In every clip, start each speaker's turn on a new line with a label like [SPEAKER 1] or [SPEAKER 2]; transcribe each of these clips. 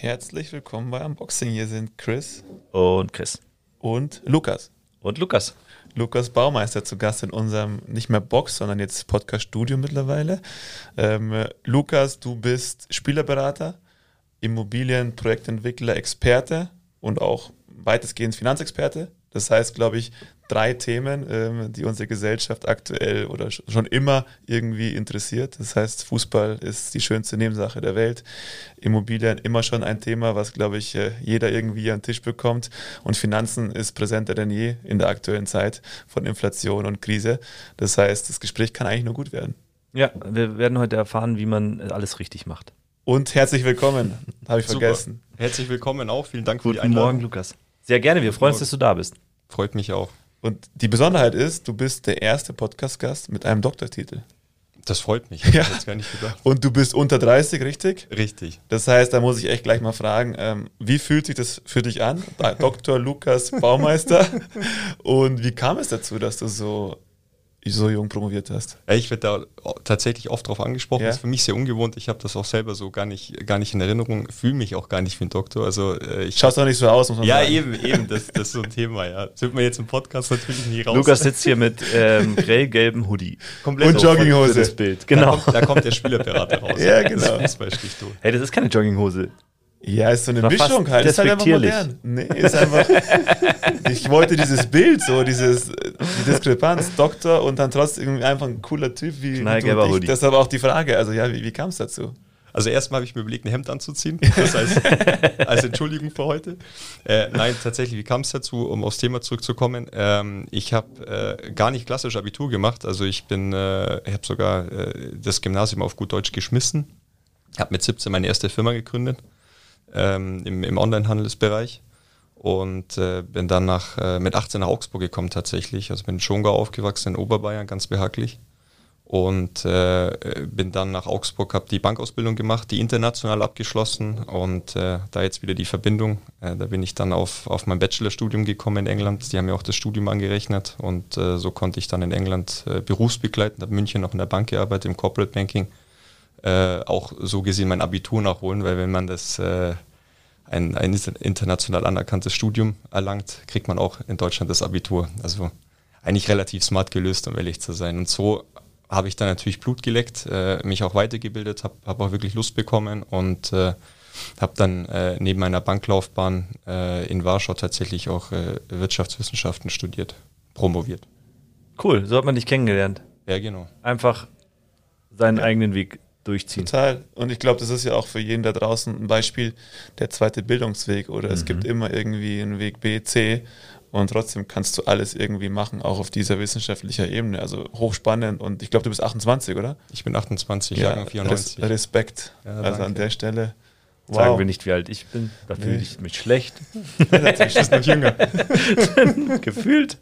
[SPEAKER 1] Herzlich willkommen bei Unboxing. Hier sind Chris
[SPEAKER 2] und Chris
[SPEAKER 1] und Lukas.
[SPEAKER 2] Und Lukas.
[SPEAKER 1] Lukas Baumeister zu Gast in unserem nicht mehr Box, sondern jetzt Podcast-Studio mittlerweile. Ähm, Lukas, du bist Spielerberater, Immobilienprojektentwickler, Experte und auch weitestgehend Finanzexperte. Das heißt, glaube ich, drei Themen, ähm, die unsere Gesellschaft aktuell oder schon immer irgendwie interessiert. Das heißt, Fußball ist die schönste Nebensache der Welt. Immobilien immer schon ein Thema, was, glaube ich, äh, jeder irgendwie an den Tisch bekommt. Und Finanzen ist präsenter denn je in der aktuellen Zeit von Inflation und Krise. Das heißt, das Gespräch kann eigentlich nur gut werden.
[SPEAKER 2] Ja, wir werden heute erfahren, wie man alles richtig macht.
[SPEAKER 1] Und herzlich willkommen, habe ich Super. vergessen.
[SPEAKER 3] Herzlich willkommen auch. Vielen Dank
[SPEAKER 2] für Guten die Einladung. Morgen, Lukas. Sehr gerne. Wir Guten freuen uns, dass du da bist.
[SPEAKER 3] Freut mich auch.
[SPEAKER 1] Und die Besonderheit ist, du bist der erste Podcast-Gast mit einem Doktortitel.
[SPEAKER 3] Das freut mich.
[SPEAKER 1] Ja. Und du bist unter 30, richtig?
[SPEAKER 3] Richtig.
[SPEAKER 1] Das heißt, da muss ich echt gleich mal fragen, ähm, wie fühlt sich das für dich an? Dr. Lukas Baumeister. Und wie kam es dazu, dass du so so jung promoviert hast?
[SPEAKER 3] Ich werde da tatsächlich oft drauf angesprochen. Ja? Das ist für mich sehr ungewohnt. Ich habe das auch selber so gar nicht, gar nicht in Erinnerung. Fühle mich auch gar nicht wie ein Doktor. Also äh, ich
[SPEAKER 1] Schaust doch nicht so aus, muss
[SPEAKER 3] man ja, sagen. Eben, eben. Das, das, ist so ein Thema. Ja, das wird man jetzt im Podcast natürlich nie raus.
[SPEAKER 2] Lukas sitzt hier mit ähm, grell-gelbem Hoodie
[SPEAKER 1] Komplett und Jogginghose. Das
[SPEAKER 2] Bild. Genau.
[SPEAKER 3] Da kommt, da kommt der Spielerberater raus.
[SPEAKER 1] ja, genau.
[SPEAKER 2] Das hey, das ist keine Jogginghose.
[SPEAKER 1] Ja, ist so eine Mischung halt. Ist halt einfach modern. Nee, ist einfach. ich wollte dieses Bild, so dieses, die Diskrepanz, Doktor und dann trotzdem einfach ein cooler Typ wie
[SPEAKER 2] du dich.
[SPEAKER 1] Das ist aber auch die Frage. Also, ja, wie, wie kam es dazu?
[SPEAKER 3] Also erstmal habe ich mir überlegt, ein Hemd anzuziehen, das als, als Entschuldigung für heute. Äh, nein, tatsächlich, wie kam es dazu, um aufs Thema zurückzukommen? Ähm, ich habe äh, gar nicht klassisch Abitur gemacht, also ich bin, äh, ich habe sogar äh, das Gymnasium auf gut Deutsch geschmissen, habe mit 17 meine erste Firma gegründet ähm, im, im Onlinehandelsbereich und äh, bin dann nach, äh, mit 18 nach Augsburg gekommen tatsächlich. Also bin in Schongau aufgewachsen, in Oberbayern, ganz behaglich. Und äh, bin dann nach Augsburg, habe die Bankausbildung gemacht, die international abgeschlossen und äh, da jetzt wieder die Verbindung. Äh, da bin ich dann auf, auf mein Bachelorstudium gekommen in England. Die haben mir auch das Studium angerechnet und äh, so konnte ich dann in England berufsbegleitend, habe München noch in der Bank gearbeitet, im Corporate Banking äh, auch so gesehen mein Abitur nachholen, weil wenn man das äh, ein, ein international anerkanntes Studium erlangt, kriegt man auch in Deutschland das Abitur. Also eigentlich relativ smart gelöst, um ehrlich zu sein. Und so habe ich dann natürlich Blut geleckt, äh, mich auch weitergebildet, habe hab auch wirklich Lust bekommen und äh, habe dann äh, neben meiner Banklaufbahn äh, in Warschau tatsächlich auch äh, Wirtschaftswissenschaften studiert, promoviert.
[SPEAKER 2] Cool, so hat man dich kennengelernt.
[SPEAKER 3] Ja, genau.
[SPEAKER 2] Einfach seinen ja. eigenen Weg durchziehen.
[SPEAKER 1] Total. Und ich glaube, das ist ja auch für jeden da draußen ein Beispiel, der zweite Bildungsweg oder mhm. es gibt immer irgendwie einen Weg B, C und trotzdem kannst du alles irgendwie machen, auch auf dieser wissenschaftlichen Ebene. Also hochspannend und ich glaube, du bist 28, oder?
[SPEAKER 3] Ich bin 28, ja, Jahrgang 94.
[SPEAKER 1] Respekt. Ja, also an der Stelle.
[SPEAKER 2] Wow. Sagen wir nicht, wie alt ich bin. Da nee. fühle ich mich schlecht.
[SPEAKER 1] Natürlich ist noch jünger.
[SPEAKER 2] Gefühlt.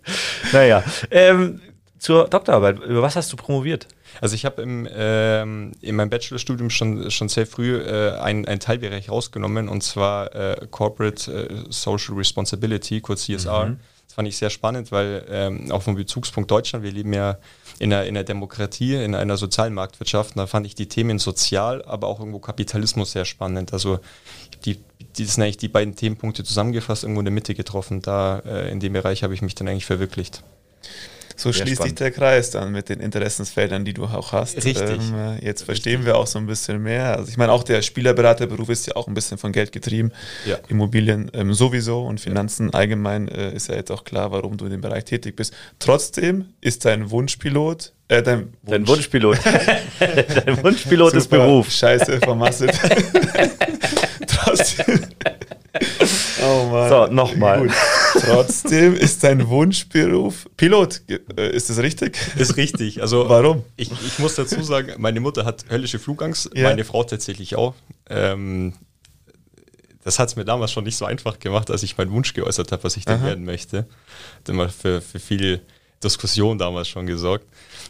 [SPEAKER 2] Naja. Ähm, zur Doktorarbeit. Über was hast du promoviert?
[SPEAKER 3] Also ich habe im, ähm, in meinem Bachelorstudium schon, schon sehr früh äh, einen, einen Teilbereich rausgenommen und zwar äh, Corporate äh, Social Responsibility, kurz CSR. Mhm. Das fand ich sehr spannend, weil ähm, auch vom Bezugspunkt Deutschland, wir leben ja in einer, in einer Demokratie, in einer sozialen Marktwirtschaft, und da fand ich die Themen sozial, aber auch irgendwo Kapitalismus sehr spannend. Also die, die sind eigentlich die beiden Themenpunkte zusammengefasst, irgendwo in der Mitte getroffen. Da äh, in dem Bereich habe ich mich dann eigentlich verwirklicht.
[SPEAKER 1] So Sehr schließt spannend. sich der Kreis dann mit den Interessensfeldern, die du auch hast.
[SPEAKER 3] Richtig.
[SPEAKER 1] Ähm, jetzt verstehen Richtig. wir auch so ein bisschen mehr. Also ich meine, auch der Spielerberaterberuf ist ja auch ein bisschen von Geld getrieben. Ja. Immobilien ähm, sowieso und Finanzen ja. allgemein äh, ist ja jetzt auch klar, warum du in dem Bereich tätig bist. Trotzdem ist dein Wunschpilot
[SPEAKER 2] äh, dein, Wunsch. dein Wunschpilot. dein Wunschpilot ist Beruf.
[SPEAKER 1] Scheiße, vermasselt. Trotzdem.
[SPEAKER 2] Oh Mann. So, nochmal.
[SPEAKER 1] Trotzdem ist dein Wunschberuf Pilot. Äh, ist das richtig?
[SPEAKER 3] Ist richtig. Also,
[SPEAKER 1] Warum?
[SPEAKER 3] Ich, ich muss dazu sagen, meine Mutter hat höllische Flugangst, ja. meine Frau tatsächlich auch. Ähm, das hat es mir damals schon nicht so einfach gemacht, als ich meinen Wunsch geäußert habe, was ich denn werden möchte. Hat immer für, für viel Diskussion damals schon gesorgt.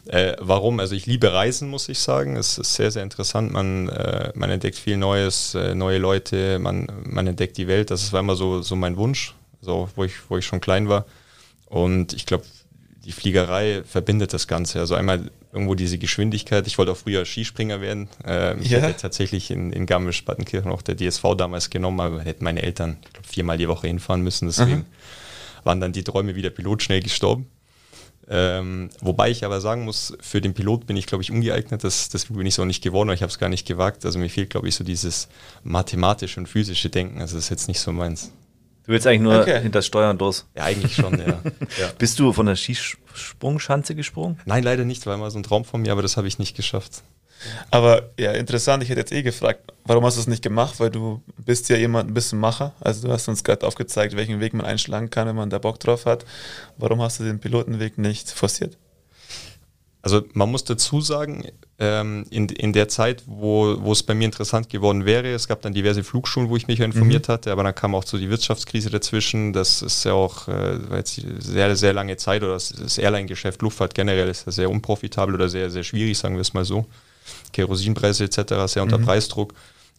[SPEAKER 3] Äh, warum? Also ich liebe Reisen, muss ich sagen. Es ist sehr, sehr interessant. Man, äh, man entdeckt viel Neues, äh, neue Leute, man, man entdeckt die Welt. Das war immer so, so mein Wunsch, so, wo, ich, wo ich schon klein war. Und ich glaube, die Fliegerei verbindet das Ganze. Also einmal irgendwo diese Geschwindigkeit. Ich wollte auch früher Skispringer werden. Ähm, ich
[SPEAKER 1] Ja.
[SPEAKER 3] hätte tatsächlich in, in Garmisch-Partenkirchen auch der DSV damals genommen, aber hätten meine Eltern ich glaub, viermal die Woche hinfahren müssen. Deswegen waren dann die Träume wie der Pilot schnell gestorben. Ähm, wobei ich aber sagen muss, für den Pilot bin ich, glaube ich, ungeeignet. Das, das bin ich so nicht geworden, aber ich habe es gar nicht gewagt. Also mir fehlt, glaube ich, so dieses mathematische und physische Denken. Also das ist jetzt nicht so meins.
[SPEAKER 2] Du willst eigentlich nur
[SPEAKER 1] Okay.
[SPEAKER 2] hinter das Steuern los.
[SPEAKER 3] Ja, eigentlich schon, ja. ja.
[SPEAKER 2] Bist du von der Skisprungschanze gesprungen?
[SPEAKER 3] Nein, leider nicht, war immer so ein Traum von mir, aber das habe ich nicht geschafft.
[SPEAKER 1] Aber ja, interessant, ich hätte jetzt eh gefragt, warum hast du es nicht gemacht? Weil du bist ja jemand, ein bisschen Macher. Also du hast uns gerade aufgezeigt, welchen Weg man einschlagen kann, wenn man da Bock drauf hat. Warum hast du den Pilotenweg nicht forciert?
[SPEAKER 3] Also man muss dazu sagen, ähm, in, in der Zeit, wo, wo es bei mir interessant geworden wäre, es gab dann diverse Flugschulen, wo ich mich informiert hatte, aber dann kam auch so die Wirtschaftskrise dazwischen. Das ist ja auch äh, jetzt sehr, sehr lange Zeit oder das, das Airline-Geschäft, Luftfahrt generell ist ja sehr unprofitabel oder sehr, sehr schwierig, sagen wir es mal so. Kerosinpreise etc. sehr unter Preisdruck.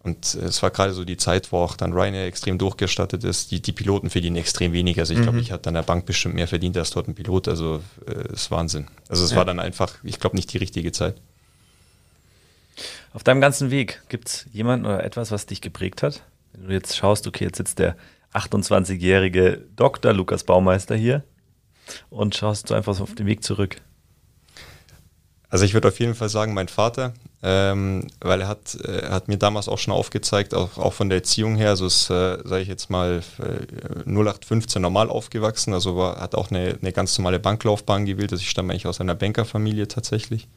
[SPEAKER 3] Und äh, es war gerade so die Zeit, wo auch dann Ryanair extrem durchgestattet ist. Die, die Piloten verdienen extrem wenig. Also ich glaube, ich hatte an der Bank bestimmt mehr verdient als dort ein Pilot. Also äh, ist Wahnsinn. Also es
[SPEAKER 1] Ja.
[SPEAKER 3] war dann einfach, ich glaube, nicht die richtige Zeit.
[SPEAKER 2] Auf deinem ganzen Weg gibt es jemanden oder etwas, was dich geprägt hat? Wenn du jetzt schaust, okay, jetzt sitzt der 28-jährige Dr. Lukas Baumeister hier und schaust du einfach auf den Weg zurück.
[SPEAKER 3] Also ich würde auf jeden Fall sagen, mein Vater, ähm, weil er hat, äh, hat mir damals auch schon aufgezeigt, auch, auch von der Erziehung her, also ist, äh, sage ich jetzt mal, äh, 0815 normal aufgewachsen, also war, hat auch eine, eine ganz normale Banklaufbahn gewählt, also ich stamme eigentlich aus einer Bankerfamilie tatsächlich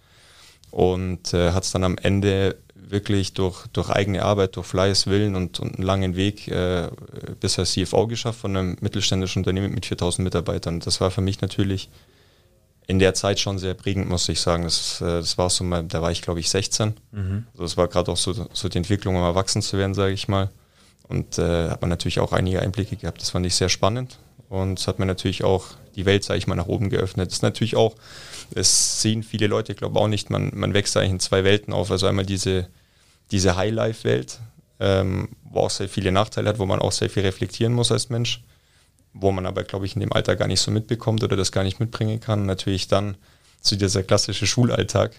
[SPEAKER 3] und äh, hat es dann am Ende wirklich durch, durch eigene Arbeit, durch Fleiß, Willen und, und einen langen Weg äh, bis als CFO geschafft von einem mittelständischen Unternehmen mit 4000 Mitarbeitern. Das war für mich natürlich in der Zeit schon sehr prägend, muss ich sagen. Das, äh, das war so mal, da war ich glaube ich 16. Also das war gerade auch so, so die Entwicklung, um erwachsen zu werden, sage ich mal. Und äh, hat man natürlich auch einige Einblicke gehabt. Das fand ich sehr spannend. Und es hat mir natürlich auch die Welt, sage ich mal, nach oben geöffnet. Das ist natürlich auch, es sehen viele Leute, ich glaube auch nicht, man, man wächst eigentlich in zwei Welten auf. Also einmal diese, diese High-Life-Welt, ähm, wo auch sehr viele Nachteile hat, wo man auch sehr viel reflektieren muss als Mensch wo man aber, glaube ich, in dem Alter gar nicht so mitbekommt oder das gar nicht mitbringen kann. Und natürlich dann zu dieser klassische Schulalltag.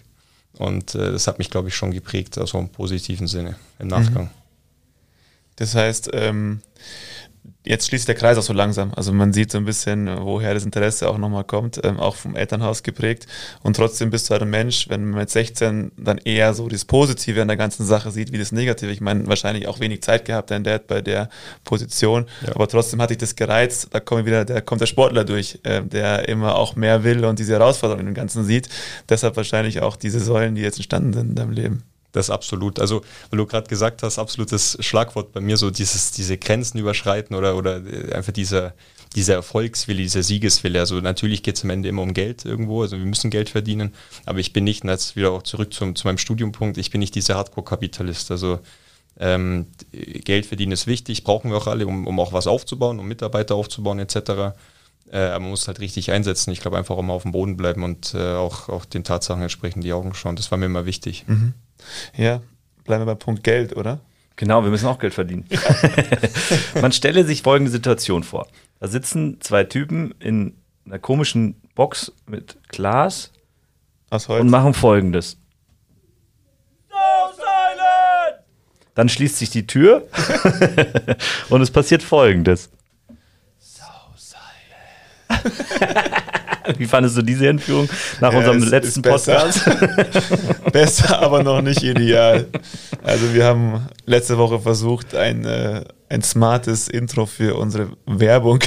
[SPEAKER 3] Und äh, das hat mich, glaube ich, schon geprägt, also im positiven Sinne, im Nachgang.
[SPEAKER 1] Das heißt, ähm, jetzt schließt der Kreis auch so langsam. Also man sieht so ein bisschen, woher das Interesse auch nochmal kommt, ähm, auch vom Elternhaus geprägt. Und trotzdem bist du halt ein Mensch, wenn man mit 16 dann eher so das Positive an der ganzen Sache sieht, wie das Negative. Ich meine, wahrscheinlich auch wenig Zeit gehabt, dein Dad bei der Position.
[SPEAKER 3] Ja.
[SPEAKER 1] Aber trotzdem hat dich das gereizt. Da kommt wieder, da kommt der Sportler durch, ähm, der immer auch mehr will und diese Herausforderungen im Ganzen sieht. Deshalb wahrscheinlich auch diese Säulen, die jetzt entstanden sind in deinem Leben.
[SPEAKER 3] Das absolut. Also, weil du gerade gesagt hast, absolutes Schlagwort bei mir, so dieses, diese Grenzen überschreiten oder, oder äh, einfach dieser, dieser Erfolgswille, dieser Siegeswille. Also natürlich geht es am Ende immer um Geld irgendwo, also wir müssen Geld verdienen, aber ich bin nicht, und jetzt wieder auch zurück zum, zu meinem Studiumpunkt, ich bin nicht dieser Hardcore-Kapitalist. Also ähm, Geld verdienen ist wichtig, brauchen wir auch alle, um, um auch was aufzubauen, um Mitarbeiter aufzubauen etc. Äh, aber man muss halt richtig einsetzen. Ich glaube einfach immer auf dem Boden bleiben und äh, auch, auch den Tatsachen entsprechend die Augen schauen. Das war mir immer wichtig.
[SPEAKER 1] Ja, bleiben wir beim Punkt Geld, oder?
[SPEAKER 2] Genau, wir müssen auch Geld verdienen. Man stelle sich folgende Situation vor. Da sitzen zwei Typen in einer komischen Box mit Glas
[SPEAKER 1] Aus Holz.
[SPEAKER 2] und machen folgendes. Dann schließt sich die Tür und es passiert folgendes. Wie fandest du diese Entführung nach
[SPEAKER 1] Ja,
[SPEAKER 2] unserem
[SPEAKER 1] es
[SPEAKER 2] letzten
[SPEAKER 1] ist besser.
[SPEAKER 2] Podcast?
[SPEAKER 1] Besser, aber noch nicht ideal. Also wir haben letzte Woche versucht, ein, äh, ein smartes Intro für unsere Werbung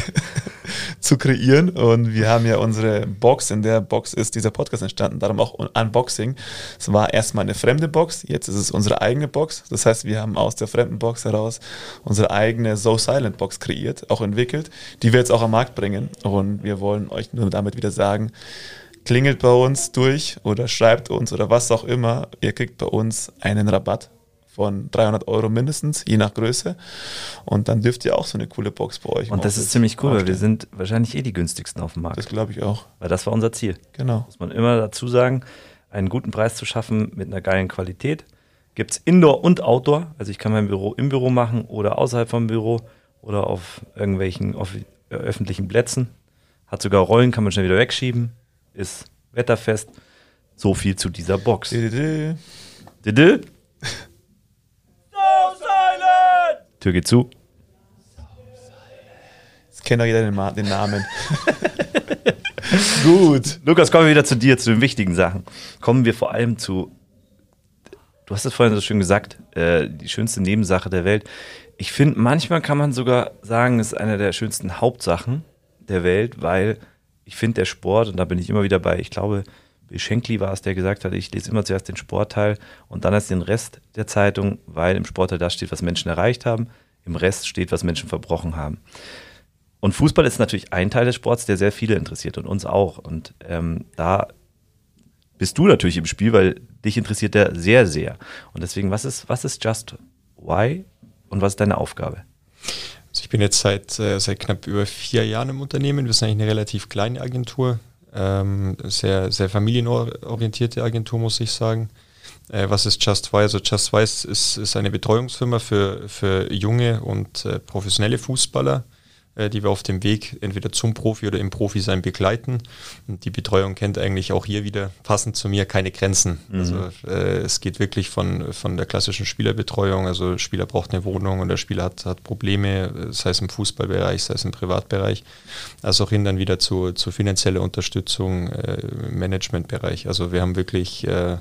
[SPEAKER 1] zu kreieren und wir haben ja unsere Box, in der Box ist dieser Podcast entstanden, darum auch Un- Unboxing. Es war erstmal eine fremde Box, jetzt ist es unsere eigene Box. Das heißt, wir haben aus der fremden Box heraus unsere eigene So Silent Box kreiert, auch entwickelt, die wir jetzt auch am Markt bringen und wir wollen euch nur damit wieder sagen, klingelt bei uns durch oder schreibt uns oder was auch immer. Ihr kriegt bei uns einen Rabatt von 300 Euro mindestens, je nach Größe. Und dann dürft ihr auch so eine coole Box bei euch
[SPEAKER 2] Und das ist ziemlich cool, weil wir sind wahrscheinlich eh die günstigsten auf dem Markt.
[SPEAKER 1] Das glaube ich auch.
[SPEAKER 2] Weil das war unser Ziel.
[SPEAKER 1] Genau.
[SPEAKER 2] muss man immer dazu sagen, einen guten Preis zu schaffen mit einer geilen Qualität. Gibt es Indoor und Outdoor. Also ich kann mein Büro im Büro machen oder außerhalb vom Büro oder auf irgendwelchen äh, öffentlichen Plätzen. Hat sogar Rollen, kann man schnell wieder wegschieben. Ist wetterfest. So viel zu dieser Box.
[SPEAKER 1] Dididi.
[SPEAKER 2] Didde? Tür geht zu.
[SPEAKER 1] Jetzt kennt doch jeder den, Ma- den Namen. Gut.
[SPEAKER 2] Lukas, kommen wir wieder zu dir, zu den wichtigen Sachen. Kommen wir vor allem zu, du hast es vorhin so schön gesagt, äh, die schönste Nebensache der Welt. Ich finde, manchmal kann man sogar sagen, es ist eine der schönsten Hauptsachen der Welt, weil ich finde, der Sport, und da bin ich immer wieder bei, ich glaube, Shankly war es, der gesagt hat, ich lese immer zuerst den Sportteil und dann erst den Rest der Zeitung, weil im Sportteil da steht, was Menschen erreicht haben, im Rest steht, was Menschen verbrochen haben. Und Fußball ist natürlich ein Teil des Sports, der sehr viele interessiert und uns auch. Und ähm, da bist du natürlich im Spiel, weil dich interessiert der sehr, sehr. Und deswegen, was ist, was ist Just Why und was ist deine Aufgabe?
[SPEAKER 3] Also ich bin jetzt seit, äh, seit knapp über vier Jahren im Unternehmen. Wir sind eigentlich eine relativ kleine Agentur, ähm, sehr, sehr familienorientierte Agentur, muss ich sagen. Äh, was ist Just Why? Also Just Why ist, ist, eine Betreuungsfirma für, für junge und äh, professionelle Fußballer, die wir auf dem Weg entweder zum Profi oder im Profi-Sein begleiten. Und die Betreuung kennt eigentlich auch hier wieder passend zu mir keine Grenzen. Also äh, es geht wirklich von, von der klassischen Spielerbetreuung, also Spieler braucht eine Wohnung und der Spieler hat, hat Probleme, sei es im Fußballbereich, sei es im Privatbereich, als auch hin dann wieder zu, zu finanzieller Unterstützung äh, im Managementbereich. Also wir haben wirklich äh,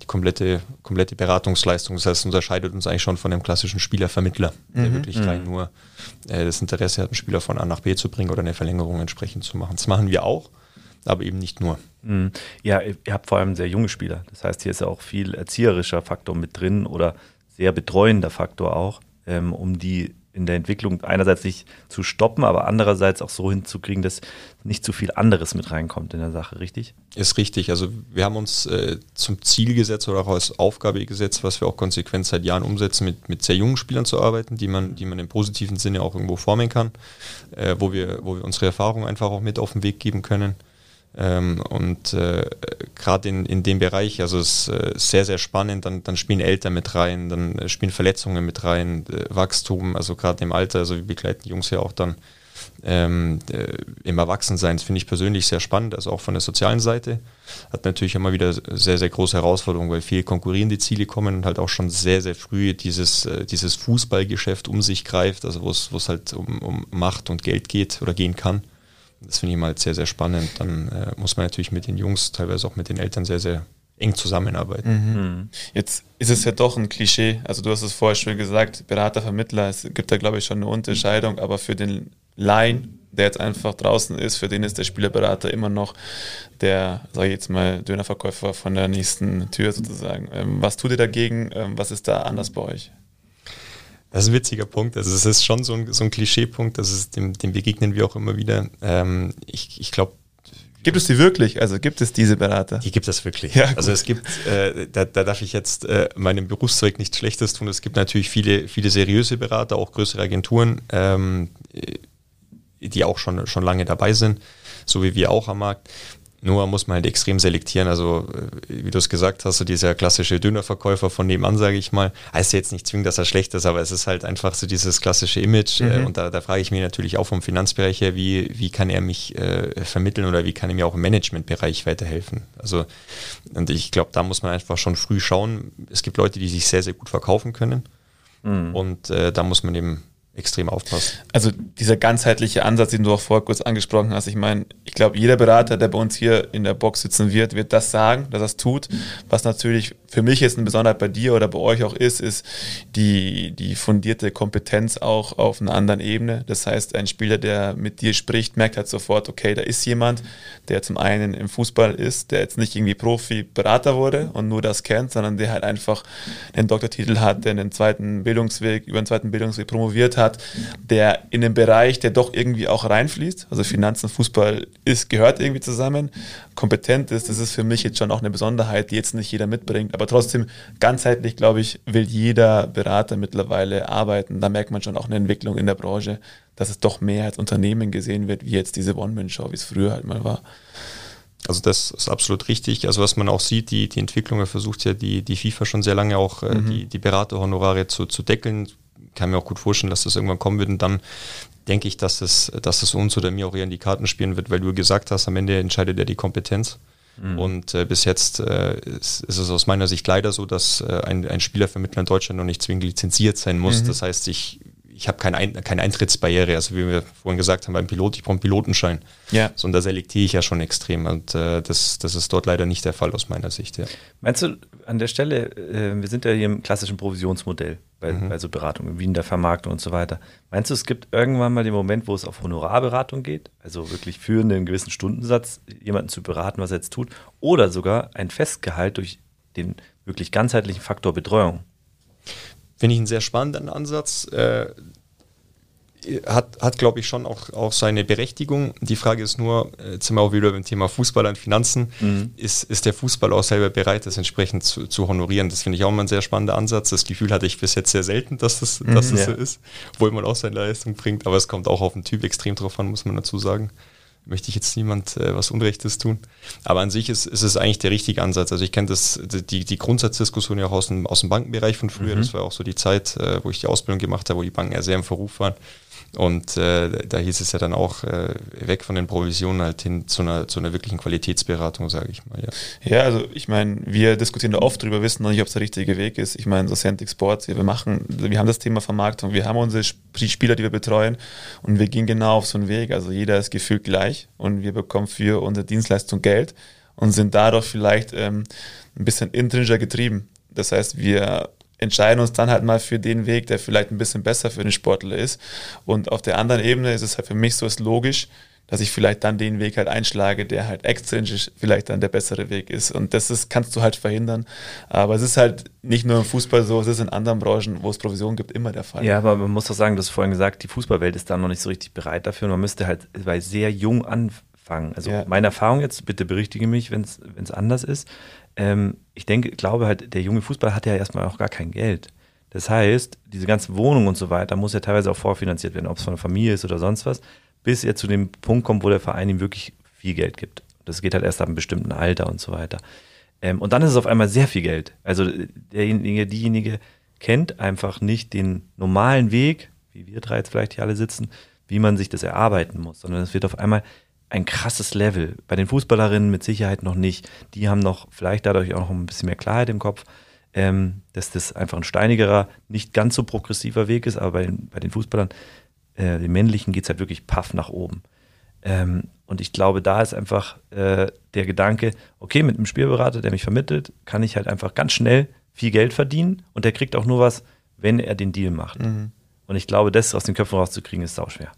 [SPEAKER 3] die komplette, komplette Beratungsleistung. Das heißt, unterscheidet uns eigentlich schon von einem klassischen Spielervermittler, der wirklich rein nur äh, das Interesse hat, einen Spieler von A nach B zu bringen oder eine Verlängerung entsprechend zu machen. Das machen wir auch, aber eben nicht nur.
[SPEAKER 2] Mhm. Ja, ihr ihr habt vor allem sehr junge Spieler. Das heißt, hier ist ja auch viel erzieherischer Faktor mit drin oder sehr betreuender Faktor auch, ähm, um die in der Entwicklung einerseits nicht zu stoppen, aber andererseits auch so hinzukriegen, dass nicht zu viel anderes mit reinkommt in der Sache, richtig?
[SPEAKER 3] Ist richtig. Also wir haben uns äh, zum Ziel gesetzt oder auch als Aufgabe gesetzt, was wir auch konsequent seit Jahren umsetzen, mit, mit sehr jungen Spielern zu arbeiten, die man, die man im positiven Sinne auch irgendwo formen kann, äh, wo, wir, wo wir unsere Erfahrungen einfach auch mit auf den Weg geben können. Ähm, und äh, gerade in, in dem Bereich, also es ist äh, sehr, sehr spannend, dann, dann spielen Eltern mit rein, dann äh, spielen Verletzungen mit rein, äh, Wachstum, also gerade im Alter, also wir begleiten Jungs ja auch dann ähm, äh, im Erwachsensein. Das finde ich persönlich sehr spannend, also auch von der sozialen Seite. Hat natürlich immer wieder sehr, sehr große Herausforderungen, weil viel konkurrierende Ziele kommen und halt auch schon sehr, sehr früh dieses, dieses Fußballgeschäft um sich greift, also wo es halt um, um Macht und Geld geht oder gehen kann. Das finde ich mal sehr, sehr spannend. Dann äh, muss man natürlich mit den Jungs, teilweise auch mit den Eltern sehr, sehr eng zusammenarbeiten.
[SPEAKER 1] Jetzt ist es ja doch ein Klischee. Also du hast es vorher schon gesagt, Berater, Vermittler, es gibt da glaube ich schon eine Unterscheidung, aber für den Laien, der jetzt einfach draußen ist, für den ist der Spielerberater immer noch der, sage ich jetzt mal, Dönerverkäufer von der nächsten Tür sozusagen. Ähm, was tut ihr dagegen? Ähm, was ist da anders bei euch?
[SPEAKER 3] Das ist ein witziger Punkt. Also es ist schon so ein, so ein Klischeepunkt, das ist, dem, dem begegnen wir auch immer wieder. Ähm, ich ich glaube,
[SPEAKER 1] Gibt es die wirklich? Also gibt es diese Berater?
[SPEAKER 3] Die gibt es wirklich.
[SPEAKER 1] Ja,
[SPEAKER 3] also es gibt, äh, da, da darf ich jetzt äh, meinem Berufszeug nichts Schlechtes tun. Es gibt natürlich viele, viele seriöse Berater, auch größere Agenturen, ähm, äh, die auch schon, schon lange dabei sind, so wie wir auch am Markt. Nur muss man halt extrem selektieren. Also, äh, wie du es gesagt hast, so dieser klassische Dönerverkäufer von nebenan, sage ich mal, heißt jetzt nicht zwingend, dass er schlecht ist, aber es ist halt einfach so dieses klassische Image. Äh, und da, da frage ich mich natürlich auch vom Finanzbereich her, wie, wie kann er mich äh, vermitteln oder wie kann er mir auch im Managementbereich weiterhelfen? Also, und ich glaube, da muss man einfach schon früh schauen. Es gibt Leute, die sich sehr, sehr gut verkaufen können. Und äh, da muss man eben extrem aufpassen.
[SPEAKER 1] Also dieser ganzheitliche Ansatz, den du auch vorher kurz angesprochen hast, ich meine, ich glaube, jeder Berater, der bei uns hier in der Box sitzen wird, wird das sagen, dass er es tut. Was natürlich für mich jetzt eine Besonderheit bei dir oder bei euch auch ist, ist die, die fundierte Kompetenz auch auf einer anderen Ebene. Das heißt, ein Spieler, der mit dir spricht, merkt halt sofort, okay, da ist jemand, der zum einen im Fußball ist, der jetzt nicht irgendwie Profi-Berater wurde und nur das kennt, sondern der halt einfach einen Doktortitel hat, der einen zweiten Bildungsweg, über einen zweiten Bildungsweg promoviert hat, der in den Bereich, der doch irgendwie auch reinfließt, also Finanzen, Fußball ist, gehört irgendwie zusammen, kompetent ist, das ist für mich jetzt schon auch eine Besonderheit, die jetzt nicht jeder mitbringt, aber trotzdem ganzheitlich, glaube ich, will jeder Berater mittlerweile arbeiten. Da merkt man schon auch eine Entwicklung in der Branche, dass es doch mehr als Unternehmen gesehen wird, wie jetzt diese One-Man-Show, wie es früher halt mal war.
[SPEAKER 3] Also das ist absolut richtig. Also was man auch sieht, die, die Entwicklung, er versucht ja die, die FIFA schon sehr lange auch äh, die, die Beraterhonorare zu, zu deckeln. Kann mir auch gut vorstellen, dass das irgendwann kommen wird. Und dann denke ich, dass es, dass es uns oder mir auch eher in die Karten spielen wird, weil du gesagt hast, am Ende entscheidet ja die Kompetenz. Mhm. Und äh, bis jetzt äh, ist, ist, es aus meiner Sicht leider so, dass äh, ein, ein Spielervermittler in Deutschland noch nicht zwingend lizenziert sein muss. Mhm. Das heißt, ich ich habe keine, Ein keine Eintrittsbarriere. Also wie wir vorhin gesagt haben beim Pilot, ich brauche einen Pilotenschein. Ja. So, und da selektiere ich ja schon extrem. Und äh, das, das ist dort leider nicht der Fall aus meiner Sicht. Ja.
[SPEAKER 2] Meinst du an der Stelle, äh, wir sind ja hier im klassischen Provisionsmodell bei, mhm. bei so Beratungen, wie in der Vermarktung und so weiter. Meinst du, es gibt irgendwann mal den Moment, wo es auf Honorarberatung geht? Also wirklich für einen gewissen Stundensatz jemanden zu beraten, was er jetzt tut? Oder sogar ein Festgehalt durch den wirklich ganzheitlichen Faktor Betreuung?
[SPEAKER 3] Finde ich einen sehr spannenden Ansatz. Äh, hat, hat glaube ich, schon auch, auch seine Berechtigung. Die Frage ist nur, äh, jetzt sind wir auch wieder beim Thema Fußball und Finanzen, mhm. ist, ist der Fußball auch selber bereit, das entsprechend zu, zu honorieren? Das finde ich auch mal ein sehr spannender Ansatz. Das Gefühl hatte ich bis jetzt sehr selten, dass das, mhm, dass das ja. so ist, obwohl man auch seine Leistung bringt. Aber es kommt auch auf den Typ extrem drauf an, muss man dazu sagen möchte ich jetzt niemand äh, was Unrechtes tun. Aber an sich ist, ist es eigentlich der richtige Ansatz. Also ich kenne das, die, die Grundsatzdiskussion ja auch aus dem, aus dem Bankenbereich von früher. Mhm. Das war auch so die Zeit, äh, wo ich die Ausbildung gemacht habe, wo die Banken ja sehr im Verruf waren. Und äh, da hieß es ja dann auch äh, weg von den Provisionen halt hin zu einer, zu einer wirklichen Qualitätsberatung, sage ich mal.
[SPEAKER 1] Ja, ja also ich meine, wir diskutieren da oft drüber, wissen noch nicht, ob es der richtige Weg ist. Ich meine, so Centric Sports, wir machen, wir haben das Thema Vermarktung, wir haben unsere Spieler, die wir betreuen und wir gehen genau auf so einen Weg. Also jeder ist gefühlt gleich und wir bekommen für unsere Dienstleistung Geld und sind dadurch vielleicht ähm, ein bisschen intrinsischer getrieben. Das heißt, wir entscheiden uns dann halt mal für den Weg, der vielleicht ein bisschen besser für den Sportler ist. Und auf der anderen Ebene ist es halt für mich so ist logisch, dass ich vielleicht dann den Weg halt einschlage, der halt extrinsisch vielleicht dann der bessere Weg ist. Und das ist, kannst du halt verhindern. Aber es ist halt nicht nur im Fußball so, es ist in anderen Branchen, wo es Provisionen gibt, immer der Fall.
[SPEAKER 2] Ja, aber man muss doch sagen, du hast vorhin gesagt, die Fußballwelt ist da noch nicht so richtig bereit dafür. Man müsste halt bei sehr jung anfangen. Also ja. meine Erfahrung jetzt, bitte berichtige mich, wenn es anders ist, ähm, ich denke, glaube halt, der junge Fußball hat ja erstmal auch gar kein Geld. Das heißt, diese ganzen Wohnungen und so weiter muss ja teilweise auch vorfinanziert werden, ob es von der Familie ist oder sonst was, bis er zu dem Punkt kommt, wo der Verein ihm wirklich viel Geld gibt. Das geht halt erst ab einem bestimmten Alter und so weiter. Ähm, und dann ist es auf einmal sehr viel Geld. Also derjenige, diejenige kennt einfach nicht den normalen Weg, wie wir drei jetzt vielleicht hier alle sitzen, wie man sich das erarbeiten muss, sondern es wird auf einmal ein krasses Level. Bei den Fußballerinnen mit Sicherheit noch nicht. Die haben noch vielleicht dadurch auch noch ein bisschen mehr Klarheit im Kopf, ähm, dass das einfach ein steinigerer, nicht ganz so progressiver Weg ist, aber bei den, bei den Fußballern, äh, den männlichen, geht es halt wirklich paff nach oben. Ähm, und ich glaube, da ist einfach äh, der Gedanke, okay, mit einem Spielberater, der mich vermittelt, kann ich halt einfach ganz schnell viel Geld verdienen und der kriegt auch nur was, wenn er den Deal macht. Mhm. Und ich glaube, das aus den Köpfen rauszukriegen, ist sau schwer.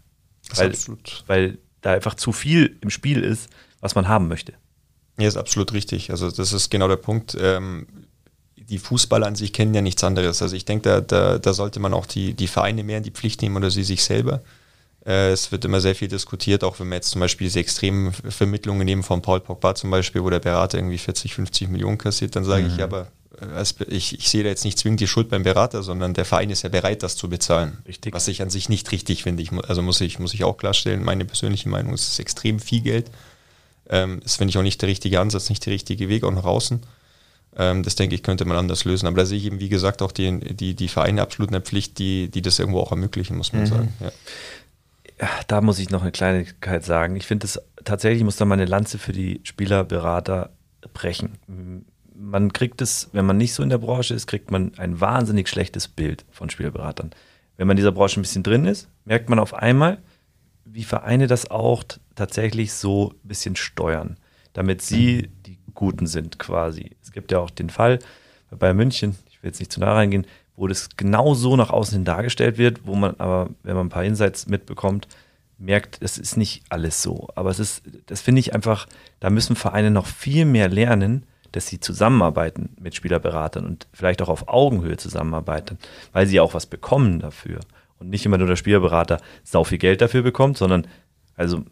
[SPEAKER 2] Weil, weil da einfach zu viel im Spiel ist, was man haben möchte.
[SPEAKER 3] Ja, ist absolut richtig. Also das ist genau der Punkt. Ähm, die Fußballer an sich kennen ja nichts anderes. Also ich denke, da, da, da sollte man auch die, die Vereine mehr in die Pflicht nehmen oder sie sich selber. Äh, es wird immer sehr viel diskutiert, auch wenn man jetzt zum Beispiel diese extremen Vermittlungen nehmen von Paul Pogba zum Beispiel, wo der Berater irgendwie 40, 50 Millionen kassiert, dann sage mhm. ich, ja, aber ich, ich sehe da jetzt nicht zwingend die Schuld beim Berater, sondern der Verein ist ja bereit, das zu bezahlen. Richtig. Was ich an sich nicht richtig finde. Ich, also muss ich, muss ich auch klarstellen, meine persönliche Meinung ist, es ist extrem viel Geld. Ähm, das finde ich auch nicht der richtige Ansatz, nicht der richtige Weg, auch nach außen. Ähm, das denke ich, könnte man anders lösen. Aber da sehe ich eben, wie gesagt, auch die, die, die Vereine absolut in der Pflicht, die, die das irgendwo auch ermöglichen, muss man mhm. sagen. Ja.
[SPEAKER 2] Da muss ich noch eine Kleinigkeit sagen. Ich finde es tatsächlich, muss da mal eine Lanze für die Spielerberater brechen man kriegt es, wenn man nicht so in der Branche ist, kriegt man ein wahnsinnig schlechtes Bild von Spielberatern. Wenn man in dieser Branche ein bisschen drin ist, merkt man auf einmal, wie Vereine das auch tatsächlich so ein bisschen steuern, damit sie die Guten sind quasi. Es gibt ja auch den Fall bei Bayern München, ich will jetzt nicht zu nah reingehen, wo das genau so nach außen hin dargestellt wird, wo man aber, wenn man ein paar Insights mitbekommt, merkt, es ist nicht alles so. Aber es ist, das finde ich einfach, da müssen Vereine noch viel mehr lernen, dass sie zusammenarbeiten mit Spielerberatern und vielleicht auch auf Augenhöhe zusammenarbeiten, weil sie auch was bekommen dafür. Und nicht immer nur der Spielerberater sau viel Geld dafür bekommt, sondern also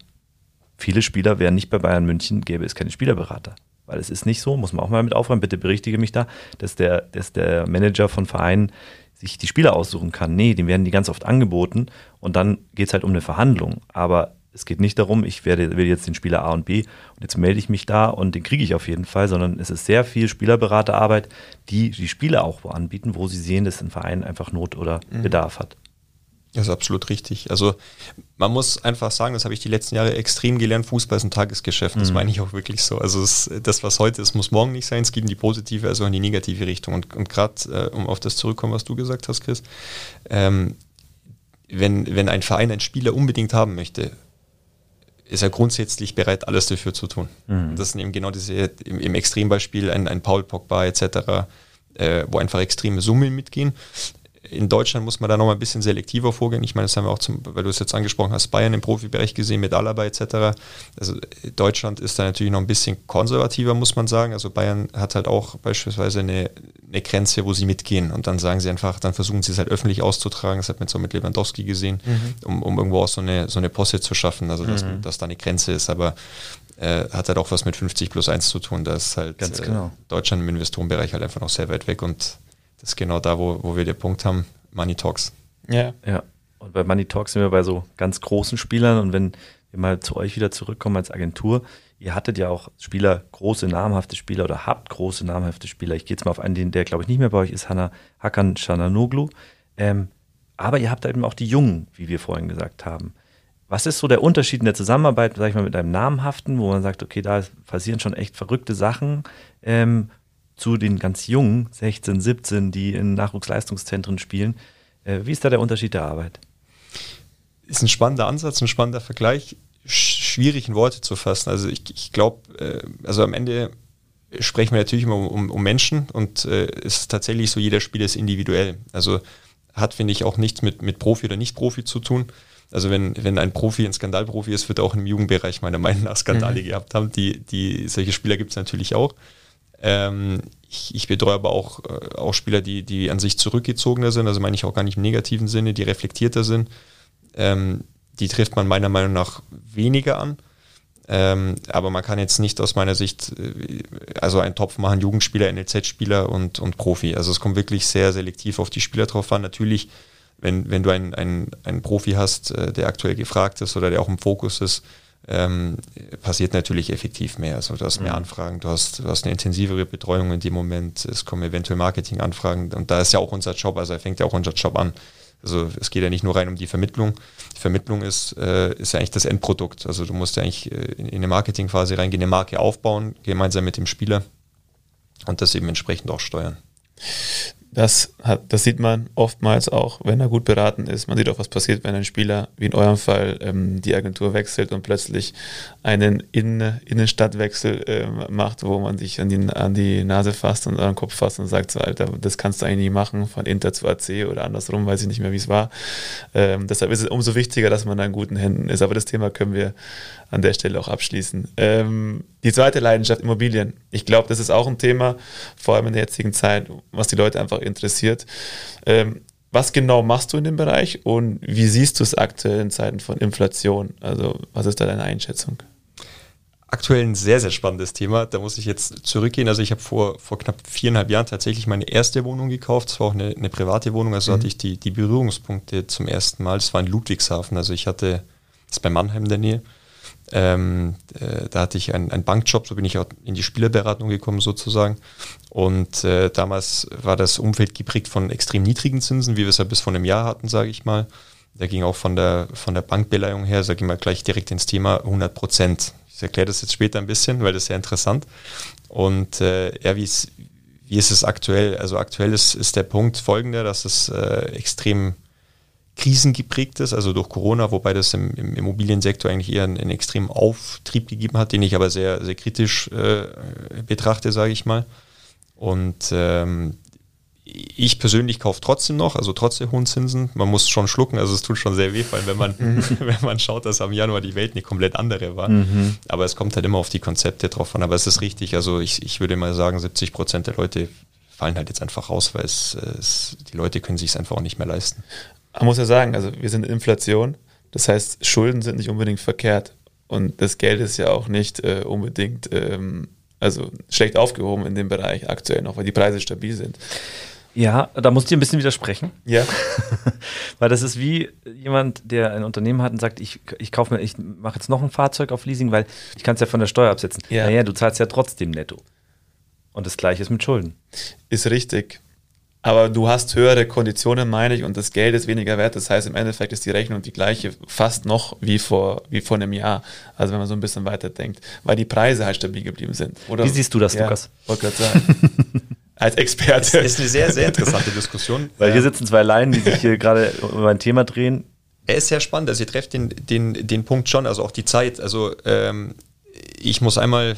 [SPEAKER 2] viele Spieler wären nicht bei Bayern München, gäbe es keine Spielerberater. Weil es ist nicht so, muss man auch mal mit aufräumen, bitte berichtige mich da, dass der, dass der Manager von Vereinen sich die Spieler aussuchen kann. Nee, dem werden die ganz oft angeboten und dann geht es halt um eine Verhandlung. Aber es geht nicht darum, ich werde, will jetzt den Spieler A und B und jetzt melde ich mich da und den kriege ich auf jeden Fall, sondern es ist sehr viel Spielerberaterarbeit, die die Spieler auch anbieten, wo sie sehen, dass ein Verein einfach Not oder mhm. Bedarf hat.
[SPEAKER 3] Das ist absolut richtig. Also man muss einfach sagen, das habe ich die letzten Jahre extrem gelernt, Fußball ist ein Tagesgeschäft. Das mhm. meine ich auch wirklich so. Also es, das, was heute ist, muss morgen nicht sein. Es geht in die positive, also in die negative Richtung. Und, und gerade, äh, um auf das zurückzukommen, was du gesagt hast, Chris, ähm, wenn, wenn ein Verein einen Spieler unbedingt haben möchte, ist er grundsätzlich bereit, alles dafür zu tun. Mhm. Das sind eben genau diese, im, im Extrembeispiel ein, ein Paul Pogba etc., äh, wo einfach extreme Summen mitgehen in Deutschland muss man da noch mal ein bisschen selektiver vorgehen. Ich meine, das haben wir auch, zum, weil du es jetzt angesprochen hast, Bayern im Profibereich gesehen mit Alaba etc. Also Deutschland ist da natürlich noch ein bisschen konservativer, muss man sagen. Also Bayern hat halt auch beispielsweise eine, eine Grenze, wo sie mitgehen und dann sagen sie einfach, dann versuchen sie es halt öffentlich auszutragen. Das hat man so mit Lewandowski gesehen, mhm. um, um irgendwo auch so eine, so eine Posse zu schaffen, also dass, mhm. dass da eine Grenze ist. Aber äh, hat halt auch was mit 50 plus 1 zu tun. Da ist halt
[SPEAKER 2] Ganz genau.
[SPEAKER 3] äh, Deutschland im Investorenbereich halt einfach noch sehr weit weg und das ist genau da, wo, wo wir den Punkt haben, Money Talks.
[SPEAKER 2] Ja. Ja. Und bei Money Talks sind wir bei so ganz großen Spielern und wenn wir mal zu euch wieder zurückkommen als Agentur, ihr hattet ja auch Spieler, große namhafte Spieler oder habt große namhafte Spieler. Ich gehe jetzt mal auf einen, den, der glaube ich nicht mehr bei euch ist, Hanna Hakan Shananoglu. Ähm, aber ihr habt eben auch die Jungen, wie wir vorhin gesagt haben. Was ist so der Unterschied in der Zusammenarbeit, sag ich mal, mit einem namhaften, wo man sagt, okay, da passieren schon echt verrückte Sachen ähm, zu den ganz jungen, 16, 17, die in Nachwuchsleistungszentren spielen. Äh, wie ist da der Unterschied der Arbeit?
[SPEAKER 3] Ist ein spannender Ansatz, ein spannender Vergleich. Schwierig in Worte zu fassen. Also ich, ich glaube, äh, also am Ende sprechen wir natürlich immer um, um, um Menschen und äh, es ist tatsächlich so, jeder Spieler ist individuell. Also hat, finde ich, auch nichts mit, mit Profi oder Nicht-Profi zu tun. Also wenn, wenn ein Profi ein Skandalprofi ist, wird er auch im Jugendbereich meiner Meinung nach Skandale mhm. gehabt haben. Die, die, solche Spieler gibt es natürlich auch. Ähm, ich, ich, betreue aber auch, äh, auch Spieler, die, die an sich zurückgezogener sind, also meine ich auch gar nicht im negativen Sinne, die reflektierter sind. Ähm, die trifft man meiner Meinung nach weniger an. Ähm, aber man kann jetzt nicht aus meiner Sicht, äh, also einen Topf machen, Jugendspieler, NLZ-Spieler und, und Profi. Also es kommt wirklich sehr selektiv auf die Spieler drauf an. Natürlich, wenn, wenn du einen, einen, einen Profi hast, äh, der aktuell gefragt ist oder der auch im Fokus ist, ähm, passiert natürlich effektiv mehr. Also du hast mehr mhm. Anfragen, du hast, du hast eine intensivere Betreuung in dem Moment, es kommen eventuell Marketinganfragen und da ist ja auch unser Job, also fängt ja auch unser Job an. Also es geht ja nicht nur rein um die Vermittlung. Die Vermittlung ist, äh, ist ja eigentlich das Endprodukt. Also du musst ja eigentlich äh, in, in eine Marketingphase reingehen, eine Marke aufbauen, gemeinsam mit dem Spieler und das eben entsprechend auch steuern.
[SPEAKER 1] Das, hat, das sieht man oftmals auch, wenn er gut beraten ist. Man sieht auch, was passiert, wenn ein Spieler, wie in eurem Fall, ähm, die Agentur wechselt und plötzlich einen Innen Innenstadtwechsel ähm, macht, wo man sich an die, an die Nase fasst und an den Kopf fasst und sagt, so, Alter, das kannst du eigentlich nie machen, von Inter zu AC oder andersrum, weiß ich nicht mehr, wie es war. Ähm, deshalb ist es umso wichtiger, dass man da in guten Händen ist. Aber das Thema können wir an der Stelle auch abschließen. Ähm, die zweite Leidenschaft, Immobilien. Ich glaube, das ist auch ein Thema, vor allem in der jetzigen Zeit, was die Leute einfach interessiert. Ähm, was genau machst du in dem Bereich und wie siehst du es aktuell in Zeiten von Inflation? Also, was ist da deine Einschätzung?
[SPEAKER 3] Aktuell ein sehr, sehr spannendes Thema. Da muss ich jetzt zurückgehen. Also ich habe vor, vor knapp viereinhalb Jahren tatsächlich meine erste Wohnung gekauft. Es war auch eine, eine private Wohnung. Also mhm. hatte ich die, die Berührungspunkte zum ersten Mal. Es war in Ludwigshafen. Also ich hatte, das ist bei Mannheim in der Nähe. Ähm, äh, da hatte ich einen, einen Bankjob, so bin ich auch in die Spielerberatung gekommen sozusagen. Und äh, damals war das Umfeld geprägt von extrem niedrigen Zinsen, wie wir es ja bis vor einem Jahr hatten, sage ich mal. Da ging auch von der, von der Bankbeleihung her, sage ich mal gleich direkt ins Thema 100 Prozent. Ich erkläre das jetzt später ein bisschen, weil das sehr interessant. Und äh, ja, wie ist, wie ist es aktuell? Also aktuell ist, ist der Punkt folgender, dass es äh, extrem krisengeprägt ist, also durch Corona, wobei das im, im Immobiliensektor eigentlich eher einen, einen, extremen Auftrieb gegeben hat, den ich aber sehr, sehr kritisch äh, betrachte, sage ich mal. Und ähm, ich persönlich kaufe trotzdem noch, also trotz der hohen Zinsen. Man muss schon schlucken, also es tut schon sehr weh, allem wenn man, wenn man schaut, dass am Januar die Welt eine komplett andere war. Mhm. Aber es kommt halt immer auf die Konzepte drauf an. Aber es ist richtig, also ich, ich würde mal sagen, 70 Prozent der Leute fallen halt jetzt einfach raus, weil es, es die Leute können sich es einfach auch nicht mehr leisten.
[SPEAKER 1] Man muss ja sagen, also wir sind in Inflation, das heißt, Schulden sind nicht unbedingt verkehrt. Und das Geld ist ja auch nicht äh, unbedingt ähm, also schlecht aufgehoben in dem Bereich aktuell noch, weil die Preise stabil sind.
[SPEAKER 2] Ja, da muss ich ein bisschen widersprechen.
[SPEAKER 1] Ja.
[SPEAKER 2] weil das ist wie jemand, der ein Unternehmen hat und sagt, ich, ich kaufe mir, ich mache jetzt noch ein Fahrzeug auf Leasing, weil ich kann es ja von der Steuer absetzen. Ja. Naja, du zahlst ja trotzdem netto. Und das gleiche ist mit Schulden.
[SPEAKER 1] Ist richtig. Aber du hast höhere Konditionen, meine ich, und das Geld ist weniger wert. Das heißt, im Endeffekt ist die Rechnung die gleiche, fast noch wie vor, wie vor einem Jahr. Also wenn man so ein bisschen weiter denkt, weil die Preise halt stabil geblieben sind.
[SPEAKER 2] Oder? Wie siehst du das, ja, Lukas?
[SPEAKER 1] Wollte gerade sagen. Als Experte.
[SPEAKER 3] Das ist eine sehr, sehr interessante Diskussion.
[SPEAKER 2] Weil hier sitzen zwei Laien, die sich hier gerade über ein Thema drehen.
[SPEAKER 3] Er ist sehr spannend. Also ihr trefft den, den, den Punkt schon, also auch die Zeit. Also ähm, ich muss einmal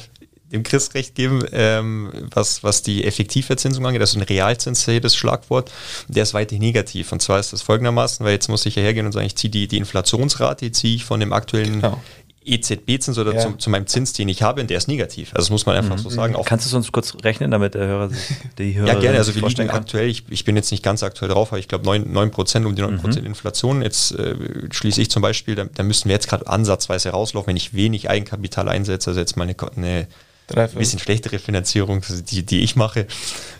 [SPEAKER 3] dem Chris recht geben, ähm, was, was die Effektivverzinsung angeht, also ein Realzins das Schlagwort, der ist weiterhin negativ. Und zwar ist das folgendermaßen, weil jetzt muss ich ja hergehen und sagen, ich ziehe die, die Inflationsrate, ziehe ich von dem aktuellen genau. EZB-Zins oder ja. zu, zu, meinem Zins, den ich habe, und der ist negativ. Also das muss man einfach mhm. so sagen.
[SPEAKER 2] Kannst du es uns kurz rechnen, damit der Hörer sich
[SPEAKER 3] die Hörer Ja, gerne. Also wir liegen aktuell, ich, ich, bin jetzt nicht ganz aktuell drauf, aber ich glaube 9, 9 um die 9% mhm. Inflation. Jetzt äh, schließe ich zum Beispiel, da, da müssten wir jetzt gerade ansatzweise rauslaufen, wenn ich wenig Eigenkapital einsetze, also jetzt mal eine, eine ein bisschen schlechtere Finanzierung, die, die ich mache,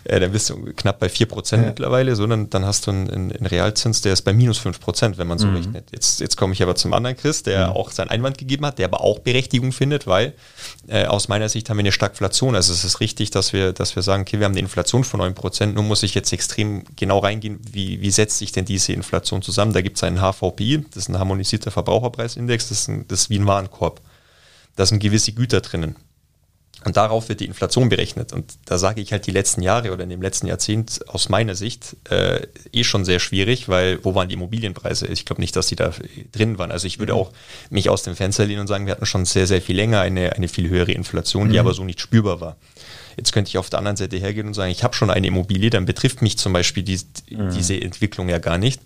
[SPEAKER 3] äh, dann bist du knapp bei 4% ja. mittlerweile, sondern dann hast du einen, einen, Realzins, der ist bei minus 5%, wenn man so mhm. rechnet. Jetzt, jetzt komme ich aber zum anderen Chris, der mhm. auch seinen Einwand gegeben hat, der aber auch Berechtigung findet, weil äh, aus meiner Sicht haben wir eine Stagflation. Also es ist richtig, dass wir, dass wir sagen, okay, wir haben eine Inflation von 9%, nun muss ich jetzt extrem genau reingehen, wie, wie setzt sich denn diese Inflation zusammen? Da gibt es einen HVPI, das ist ein harmonisierter Verbraucherpreisindex, das ist, ein, das ist wie ein Warenkorb. Da sind gewisse Güter drinnen. Und darauf wird die Inflation berechnet. Und da sage ich halt die letzten Jahre oder in dem letzten Jahrzehnt aus meiner Sicht äh, eh schon sehr schwierig, weil wo waren die Immobilienpreise? Ich glaube nicht, dass die da drin waren. Also ich würde mhm. auch mich aus dem Fenster lehnen und sagen, wir hatten schon sehr, sehr viel länger eine, eine viel höhere Inflation, die mhm. aber so nicht spürbar war. Jetzt könnte ich auf der anderen Seite hergehen und sagen, ich habe schon eine Immobilie, dann betrifft mich zum Beispiel die, mhm. diese Entwicklung ja gar nicht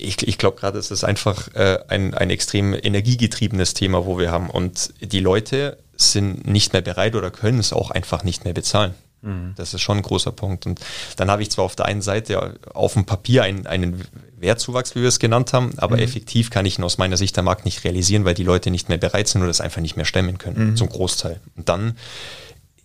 [SPEAKER 3] ich, ich glaube gerade, es ist einfach äh, ein, ein extrem energiegetriebenes Thema, wo wir haben. Und die Leute sind nicht mehr bereit oder können es auch einfach nicht mehr bezahlen. Mhm. Das ist schon ein großer Punkt. Und dann habe ich zwar auf der einen Seite auf dem Papier einen, einen Wertzuwachs, wie wir es genannt haben, aber mhm. effektiv kann ich ihn aus meiner Sicht der Markt nicht realisieren, weil die Leute nicht mehr bereit sind oder das einfach nicht mehr stemmen können, mhm. zum Großteil. Und dann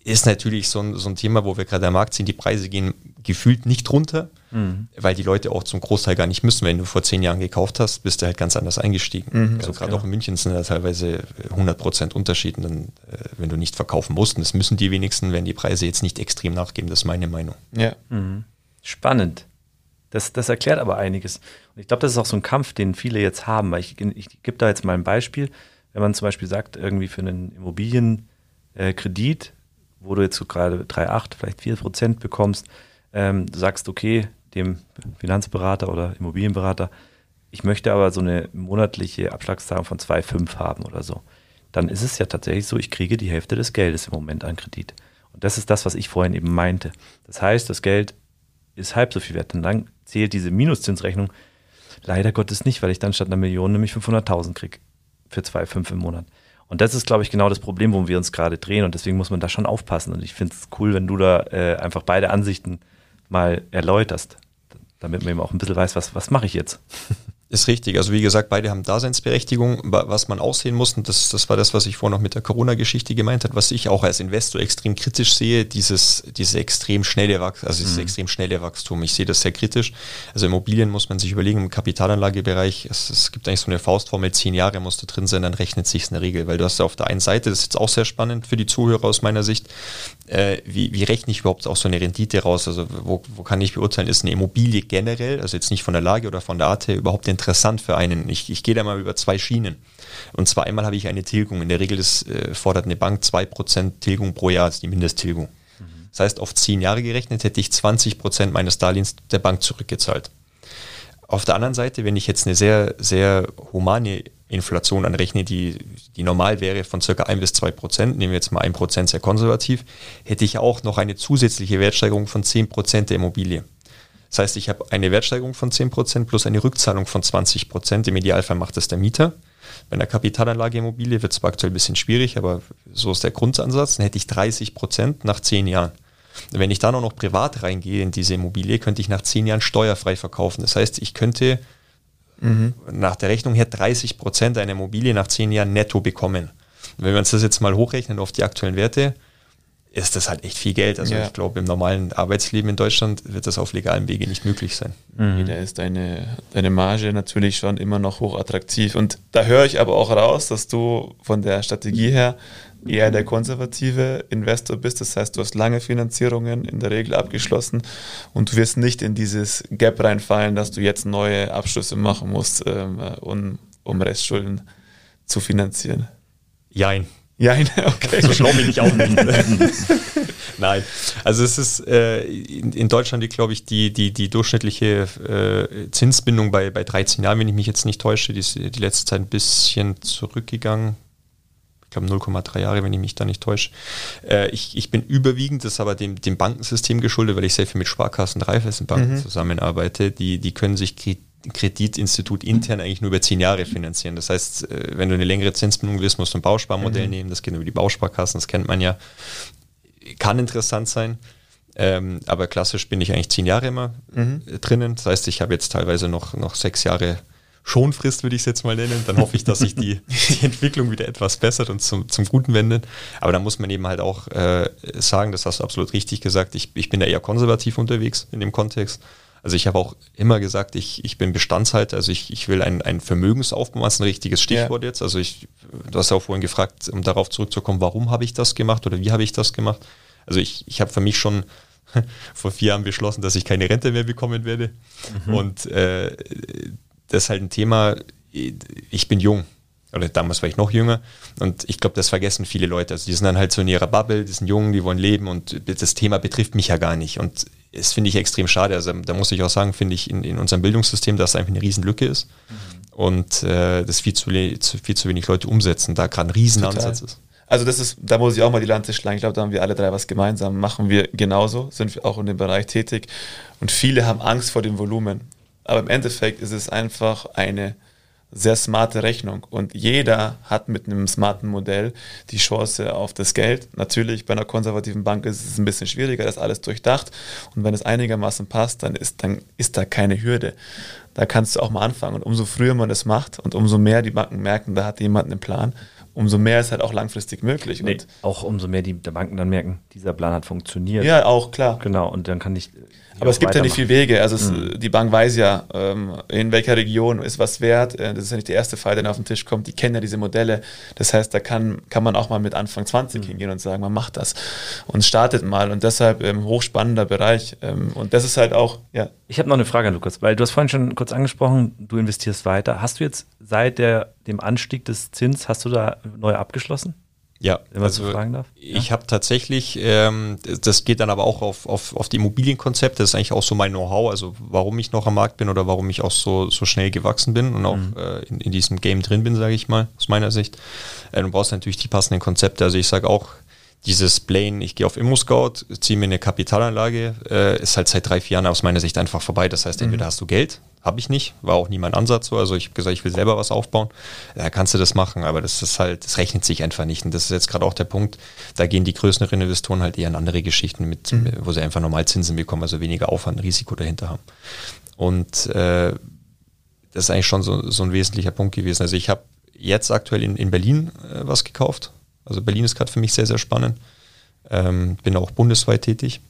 [SPEAKER 3] ist natürlich so ein, so ein Thema, wo wir gerade am Markt sind, die Preise gehen gefühlt nicht runter, mhm. weil die Leute auch zum Großteil gar nicht müssen. Wenn du vor zehn Jahren gekauft hast, bist du halt ganz anders eingestiegen. Mhm, also gerade genau. auch in München sind da teilweise 100 Prozent Unterschied, dann, äh, wenn du nicht verkaufen musst. Und das müssen die wenigsten, wenn die Preise jetzt nicht extrem nachgeben. Das ist meine Meinung.
[SPEAKER 2] Ja. Mhm. Spannend. Das, das erklärt aber einiges. Und ich glaube, das ist auch so ein Kampf, den viele jetzt haben. Weil ich, ich gebe da jetzt mal ein Beispiel. Wenn man zum Beispiel sagt, irgendwie für einen Immobilienkredit, wo du jetzt so gerade 3,8, vielleicht 4 Prozent bekommst, ähm, du sagst, okay, dem Finanzberater oder Immobilienberater, ich möchte aber so eine monatliche Abschlagszahlung von 2,5 haben oder so. Dann ist es ja tatsächlich so, ich kriege die Hälfte des Geldes im Moment an Kredit. Und das ist das, was ich vorhin eben meinte. Das heißt, das Geld ist halb so viel wert. Und dann zählt diese Minuszinsrechnung leider Gottes nicht, weil ich dann statt einer Million nämlich 500.000 kriege für 2,5 im Monat. Und das ist, glaube ich, genau das Problem, wo wir uns gerade drehen. Und deswegen muss man da schon aufpassen. Und ich finde es cool, wenn du da äh, einfach beide Ansichten mal erläuterst, damit man eben auch ein bisschen weiß, was, was mache ich jetzt.
[SPEAKER 3] Ist richtig. Also wie gesagt, beide haben Daseinsberechtigung. Was man aussehen muss, und das, das war das, was ich vorhin noch mit der Corona-Geschichte gemeint habe, was ich auch als Investor extrem kritisch sehe, dieses, diese extrem schnelle Wachstum, also dieses mhm. extrem schnelle Wachstum. Ich sehe das sehr kritisch. Also Immobilien muss man sich überlegen, im Kapitalanlagebereich, es, es gibt eigentlich so eine Faustformel, zehn Jahre musst du drin sein, dann rechnet sich in der Regel. Weil du hast auf der einen Seite, das ist jetzt auch sehr spannend für die Zuhörer aus meiner Sicht, äh, wie, wie rechne ich überhaupt auch so eine Rendite raus? Also wo, wo kann ich beurteilen, ist eine Immobilie generell, also jetzt nicht von der Lage oder von der Art her, überhaupt interessant für einen? Ich, ich gehe da mal über zwei Schienen. Und zwar einmal habe ich eine Tilgung. In der Regel ist, äh, fordert eine Bank 2% Tilgung pro Jahr, das ist die Mindesttilgung. Mhm. Das heißt, auf zehn Jahre gerechnet hätte ich 20% meines Darlehens der Bank zurückgezahlt. Auf der anderen Seite, wenn ich jetzt eine sehr, sehr humane Inflation anrechne, die, die normal wäre von circa 1 bis 2 Prozent, nehmen wir jetzt mal 1 Prozent sehr konservativ, hätte ich auch noch eine zusätzliche Wertsteigerung von 10 Prozent der Immobilie. Das heißt, ich habe eine Wertsteigerung von 10 Prozent plus eine Rückzahlung von 20 Prozent. Im Idealfall macht das der Mieter. Bei einer Kapitalanlage Immobilie wird es aktuell ein bisschen schwierig, aber so ist der Grundansatz. Dann hätte ich 30 Prozent nach 10 Jahren. Wenn ich dann auch noch privat reingehe in diese Immobilie, könnte ich nach 10 Jahren steuerfrei verkaufen. Das heißt, ich könnte mhm. nach der Rechnung her 30 Prozent einer Immobilie nach zehn Jahren netto bekommen. wenn wir uns das jetzt mal hochrechnen auf die aktuellen Werte, ist das halt echt viel Geld. Also ja. ich glaube, im normalen Arbeitsleben in Deutschland wird das auf legalem Wege nicht möglich sein.
[SPEAKER 1] Mhm. Da ist deine, deine Marge natürlich schon immer noch hoch attraktiv. Und da höre ich aber auch raus, dass du von der Strategie her eher der konservative Investor bist. Das heißt, du hast lange Finanzierungen in der Regel abgeschlossen und du wirst nicht in dieses Gap reinfallen, dass du jetzt neue Abschlüsse machen musst, ähm, um, um Restschulden zu finanzieren.
[SPEAKER 3] Jein.
[SPEAKER 1] Jein, okay.
[SPEAKER 3] So schlau bin ich auch nicht. Nein, also es ist äh, in, in, Deutschland, glaube ich, die, die, die durchschnittliche äh, Zinsbindung bei, bei 13 Jahren, wenn ich mich jetzt nicht täusche, die ist die letzte Zeit ein bisschen zurückgegangen glaube 0,3 Jahre, wenn ich mich da nicht täusche. Äh, ich, ich bin überwiegend, das ist aber dem, dem Bankensystem geschuldet, weil ich sehr viel mit Sparkassen, Raiffeisenbanken mhm. zusammenarbeite. Die, die können sich Kreditinstitut intern eigentlich nur über zehn Jahre finanzieren. Das heißt, äh, wenn du eine längere Zinsbindung willst, musst du ein Bausparmodell mhm. nehmen. Das geht über die Bausparkassen, das kennt man ja. Kann interessant sein. Ähm, aber klassisch bin ich eigentlich zehn Jahre immer mhm. drinnen. Das heißt, ich habe jetzt teilweise noch, noch sechs Jahre Schonfrist, würde ich es jetzt mal nennen. Dann hoffe ich, dass sich die, die Entwicklung wieder etwas bessert und zum, zum Guten wendet. Aber da muss man eben halt auch äh, sagen, das hast du absolut richtig gesagt, ich, ich bin da eher konservativ unterwegs in dem Kontext. Also ich habe auch immer gesagt, ich, ich bin Bestandshalter, also ich, ich will ein, ein Vermögensaufbau, ist ein richtiges Stichwort ja. jetzt. Also ich, du hast ja auch vorhin gefragt, um darauf zurückzukommen, warum habe ich das gemacht oder wie habe ich das gemacht? Also ich, ich habe für mich schon vor vier Jahren beschlossen, dass ich keine Rente mehr bekommen werde. Mhm. Und äh, das ist halt ein Thema, ich bin jung. Oder damals war ich noch jünger. Und ich glaube, das vergessen viele Leute. Also die sind dann halt so in ihrer Bubble, die sind jung, die wollen leben und das Thema betrifft mich ja gar nicht. Und das finde ich extrem schade. Also da muss ich auch sagen, finde ich in, in unserem Bildungssystem, dass es einfach eine Riesenlücke ist. Mhm. Und äh, das viel zu, viel zu wenig Leute umsetzen, da gerade ein Riesenansatz ist.
[SPEAKER 1] Also das ist, da muss ich auch mal die Lanze schlagen. Ich glaube, da haben wir alle drei was gemeinsam. Machen wir genauso, sind wir auch in dem Bereich tätig. Und viele haben Angst vor dem Volumen. Aber im Endeffekt ist es einfach eine sehr smarte Rechnung und jeder hat mit einem smarten Modell die Chance auf das Geld. Natürlich bei einer konservativen Bank ist es ein bisschen schwieriger, das alles durchdacht und wenn es einigermaßen passt, dann ist, dann ist da keine Hürde. Da kannst du auch mal anfangen und umso früher man das macht und umso mehr die Banken merken, da hat jemand einen Plan, umso mehr ist halt auch langfristig möglich.
[SPEAKER 2] Nee, auch umso mehr die Banken dann merken, dieser Plan hat funktioniert.
[SPEAKER 1] Ja, auch klar.
[SPEAKER 2] Genau, und dann kann ich
[SPEAKER 1] aber es gibt ja nicht viele Wege. Also es, mhm. die Bank weiß ja, ähm, in welcher Region ist was wert. Äh, das ist ja nicht der erste Fall, der auf den Tisch kommt. Die kennen ja diese Modelle. Das heißt, da kann, kann man auch mal mit Anfang 20 mhm. hingehen und sagen, man macht das und startet mal. Und deshalb ähm, hochspannender Bereich. Ähm, und das ist halt auch, ja.
[SPEAKER 2] Ich habe noch eine Frage, Lukas, weil du hast vorhin schon kurz angesprochen, du investierst weiter. Hast du jetzt seit der, dem Anstieg des Zins, hast du da neu abgeschlossen?
[SPEAKER 3] Ja, wenn man also so fragen darf. Ich habe tatsächlich, ähm, das geht dann aber auch auf, auf, auf die Immobilienkonzepte, das ist eigentlich auch so mein Know-how, also warum ich noch am Markt bin oder warum ich auch so, so schnell gewachsen bin und auch mhm. äh, in, in diesem Game drin bin, sage ich mal, aus meiner Sicht. Äh, du brauchst natürlich die passenden Konzepte. Also ich sage auch, dieses Plane, ich gehe auf ImmoScout, ziehe mir eine Kapitalanlage, äh, ist halt seit drei, vier Jahren aus meiner Sicht einfach vorbei. Das heißt, entweder mhm. hast du Geld, habe ich nicht, war auch nie mein Ansatz so. Also ich habe gesagt, ich will selber was aufbauen. Da kannst du das machen, aber das ist halt, das rechnet sich einfach nicht. Und das ist jetzt gerade auch der Punkt, da gehen die größeren Investoren halt eher in andere Geschichten mit, mhm. wo sie einfach normal Zinsen bekommen, also weniger Aufwand, Risiko dahinter haben. Und äh, das ist eigentlich schon so, so ein wesentlicher Punkt gewesen. Also ich habe jetzt aktuell in, in Berlin äh, was gekauft also Berlin ist gerade für mich sehr, sehr spannend. Ähm, bin auch bundesweit tätig.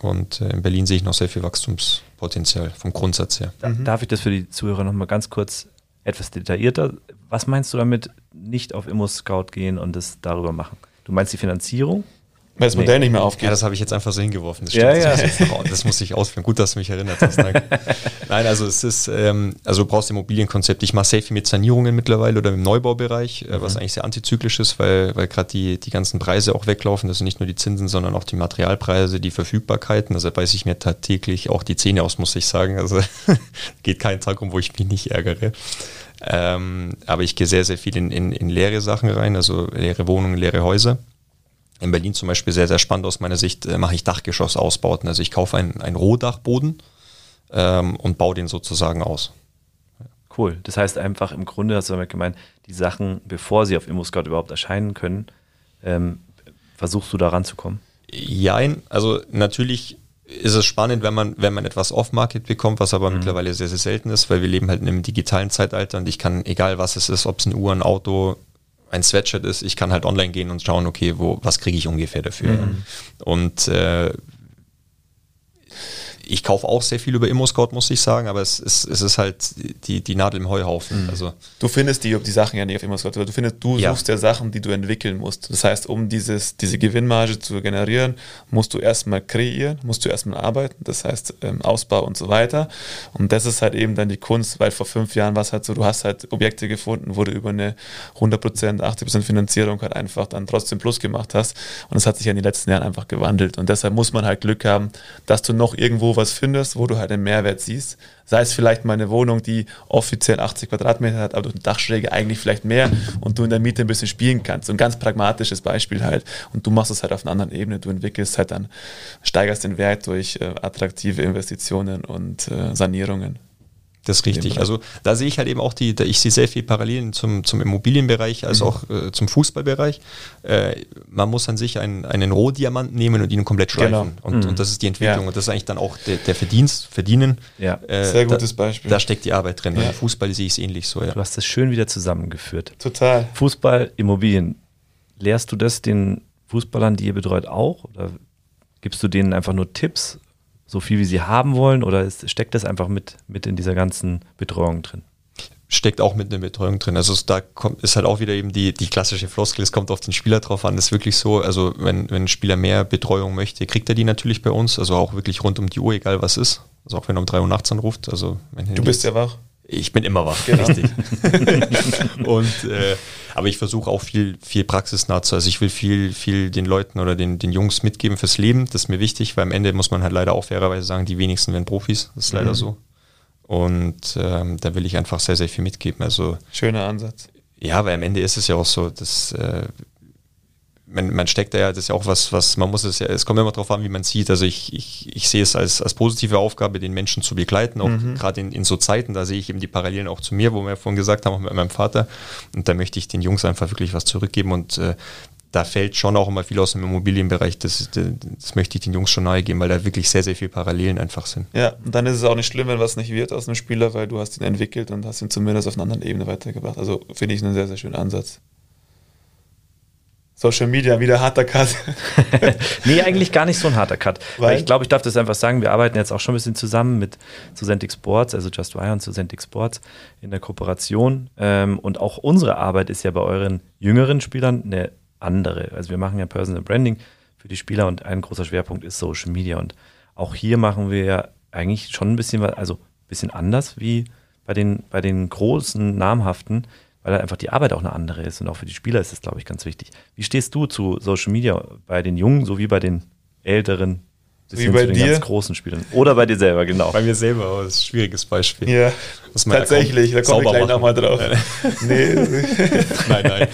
[SPEAKER 3] Und äh, in Berlin sehe ich noch sehr viel Wachstumspotenzial vom Grundsatz her.
[SPEAKER 2] Mhm. Darf ich das für die Zuhörer nochmal ganz kurz etwas detaillierter? Was meinst du damit, nicht auf Immo-Scout gehen und das darüber machen? Du meinst die Finanzierung?
[SPEAKER 1] Weil das Modell nee. nicht mehr aufgeht. Ja,
[SPEAKER 3] das habe ich jetzt einfach so hingeworfen. Das,
[SPEAKER 2] ja, ja.
[SPEAKER 3] Das, das, muss ich ausführen. Gut, dass du mich erinnert hast. Nein, also es ist, ähm, also du brauchst Immobilienkonzept. Ich mache sehr viel mit Sanierungen mittlerweile oder im Neubaubereich, äh, was mhm. eigentlich sehr antizyklisch ist, weil, weil gerade die, die ganzen Preise auch weglaufen. Das sind nicht nur die Zinsen, sondern auch die Materialpreise, die Verfügbarkeiten. Also beiße ich mir tagtäglich auch die Zähne aus, muss ich sagen. Also geht kein Tag um, wo ich mich nicht ärgere. Ähm, aber ich gehe sehr, sehr viel in, in, in leere Sachen rein, also leere Wohnungen, leere Häuser in Berlin zum Beispiel sehr, sehr spannend aus meiner Sicht, äh, mache ich Dachgeschossausbauten. Also ich kaufe einen, einen Rohdachboden ähm, und baue den sozusagen aus.
[SPEAKER 2] Cool. Das heißt einfach im Grunde, hast du damit gemeint, die Sachen, bevor sie auf ImmoScout überhaupt erscheinen können, ähm, versuchst du da ranzukommen?
[SPEAKER 3] Jein, also natürlich ist es spannend, wenn man, wenn man etwas off-Market bekommt, was aber mhm. mittlerweile sehr, sehr selten ist, weil wir leben halt in einem digitalen Zeitalter und ich kann, egal was es ist, ob es ein Uhr, ein Auto, ein Sweatshirt ist, ich kann halt online gehen und schauen, okay, wo, was kriege ich ungefähr dafür. Mhm. Und äh, ich kaufe auch sehr viel über ImmoScout, muss ich sagen, aber es ist, es ist halt die, die Nadel im Heuhaufen. Mhm. Also
[SPEAKER 1] du findest die, die Sachen ja nicht auf ImmoScout, du findest, du ja. suchst ja Sachen, die du entwickeln musst. Das heißt, um dieses, diese Gewinnmarge zu generieren, musst du erstmal kreieren, musst du erstmal arbeiten, das heißt ähm, Ausbau und so weiter. Und das ist halt eben dann die Kunst, weil vor fünf Jahren war es halt so, du hast halt Objekte gefunden, wo du über eine 100%, 80% Finanzierung halt einfach dann trotzdem Plus gemacht hast. Und das hat sich ja in den letzten Jahren einfach gewandelt. Und deshalb muss man halt Glück haben, dass du noch irgendwo was findest, wo du halt einen Mehrwert siehst. Sei es vielleicht mal eine Wohnung, die offiziell 80 Quadratmeter hat, aber durch eine Dachschräge eigentlich vielleicht mehr und du in der Miete ein bisschen spielen kannst. So ein ganz pragmatisches Beispiel halt. Und du machst es halt auf einer anderen Ebene. Du entwickelst halt dann, steigerst den Wert durch äh, attraktive Investitionen und äh, Sanierungen.
[SPEAKER 3] Das ist richtig. Also da sehe ich halt eben auch die, da ich sehe sehr viel Parallelen zum, zum Immobilienbereich als mhm. auch äh, zum Fußballbereich. Äh, man muss an sich einen, einen Rohdiamant nehmen und ihn komplett schleifen. Genau. Und, mhm. und das ist die Entwicklung. Ja. Und das ist eigentlich dann auch der, der Verdienst, Verdienen.
[SPEAKER 1] Ja. Äh, sehr gutes
[SPEAKER 3] da,
[SPEAKER 1] Beispiel.
[SPEAKER 3] Da steckt die Arbeit drin. Ja. Fußball sehe ich es ähnlich so.
[SPEAKER 2] Ja. Du hast das schön wieder zusammengeführt.
[SPEAKER 1] Total.
[SPEAKER 2] Fußball, Immobilien. Lehrst du das den Fußballern, die ihr betreut, auch? Oder gibst du denen einfach nur Tipps? So viel wie sie haben wollen oder ist, steckt das einfach mit, mit in dieser ganzen Betreuung drin?
[SPEAKER 3] Steckt auch mit in der Betreuung drin. Also da kommt, ist halt auch wieder eben die, die klassische Floskel, es kommt auf den Spieler drauf an. Das ist wirklich so, also wenn, wenn ein Spieler mehr Betreuung möchte, kriegt er die natürlich bei uns, also auch wirklich rund um die Uhr, egal was ist. Also auch wenn er um 3 Uhr nachts anruft. Also
[SPEAKER 1] du bist ja wach.
[SPEAKER 3] Ich bin immer wach, genau. richtig. und äh, aber ich versuche auch viel, viel praxisnah zu. Also ich will viel, viel den Leuten oder den, den Jungs mitgeben fürs Leben. Das ist mir wichtig, weil am Ende muss man halt leider auch fairerweise sagen, die wenigsten werden Profis. Das ist leider mhm. so. Und ähm, da will ich einfach sehr, sehr viel mitgeben. Also
[SPEAKER 1] schöner Ansatz.
[SPEAKER 3] Ja, weil am Ende ist es ja auch so, dass äh, man, man steckt da ja, das ist ja auch was, was man muss es ja, es kommt immer darauf an, wie man sieht. Also ich, ich, ich sehe es als, als positive Aufgabe, den Menschen zu begleiten, auch mhm. gerade in, in so Zeiten, da sehe ich eben die Parallelen auch zu mir, wo wir vorhin gesagt haben, auch mit meinem Vater. Und da möchte ich den Jungs einfach wirklich was zurückgeben und äh, da fällt schon auch immer viel aus dem Immobilienbereich. Das, das, das, möchte ich den Jungs schon nahegeben, weil da wirklich sehr, sehr viele Parallelen einfach sind.
[SPEAKER 1] Ja, und dann ist es auch nicht schlimm, wenn was nicht wird aus einem Spieler, weil du hast ihn entwickelt und hast ihn zumindest auf einer anderen Ebene weitergebracht. Also finde ich einen sehr, sehr schönen Ansatz. Social Media, wieder harter Cut.
[SPEAKER 2] nee, eigentlich gar nicht so ein harter Cut. Weil, Weil ich glaube, ich darf das einfach sagen, wir arbeiten jetzt auch schon ein bisschen zusammen mit Zusentic Sports, also Just Wire und Zusentic Sports in der Kooperation. Ähm, und auch unsere Arbeit ist ja bei euren jüngeren Spielern eine andere. Also wir machen ja Personal Branding für die Spieler und ein großer Schwerpunkt ist Social Media. Und auch hier machen wir ja eigentlich schon ein bisschen was, also ein bisschen anders wie bei den, bei den großen, namhaften weil einfach die Arbeit auch eine andere ist und auch für die Spieler ist das, glaube ich, ganz wichtig. Wie stehst du zu Social Media bei den Jungen sowie bei den Älteren?
[SPEAKER 1] Wie bei
[SPEAKER 2] den
[SPEAKER 1] dir?
[SPEAKER 2] ganz großen Spielern. Oder bei dir selber, genau.
[SPEAKER 3] Bei mir selber, aber das ist ein schwieriges Beispiel.
[SPEAKER 1] Ja, tatsächlich, da komme ich gleich nochmal drauf.
[SPEAKER 3] nee. nein, nein.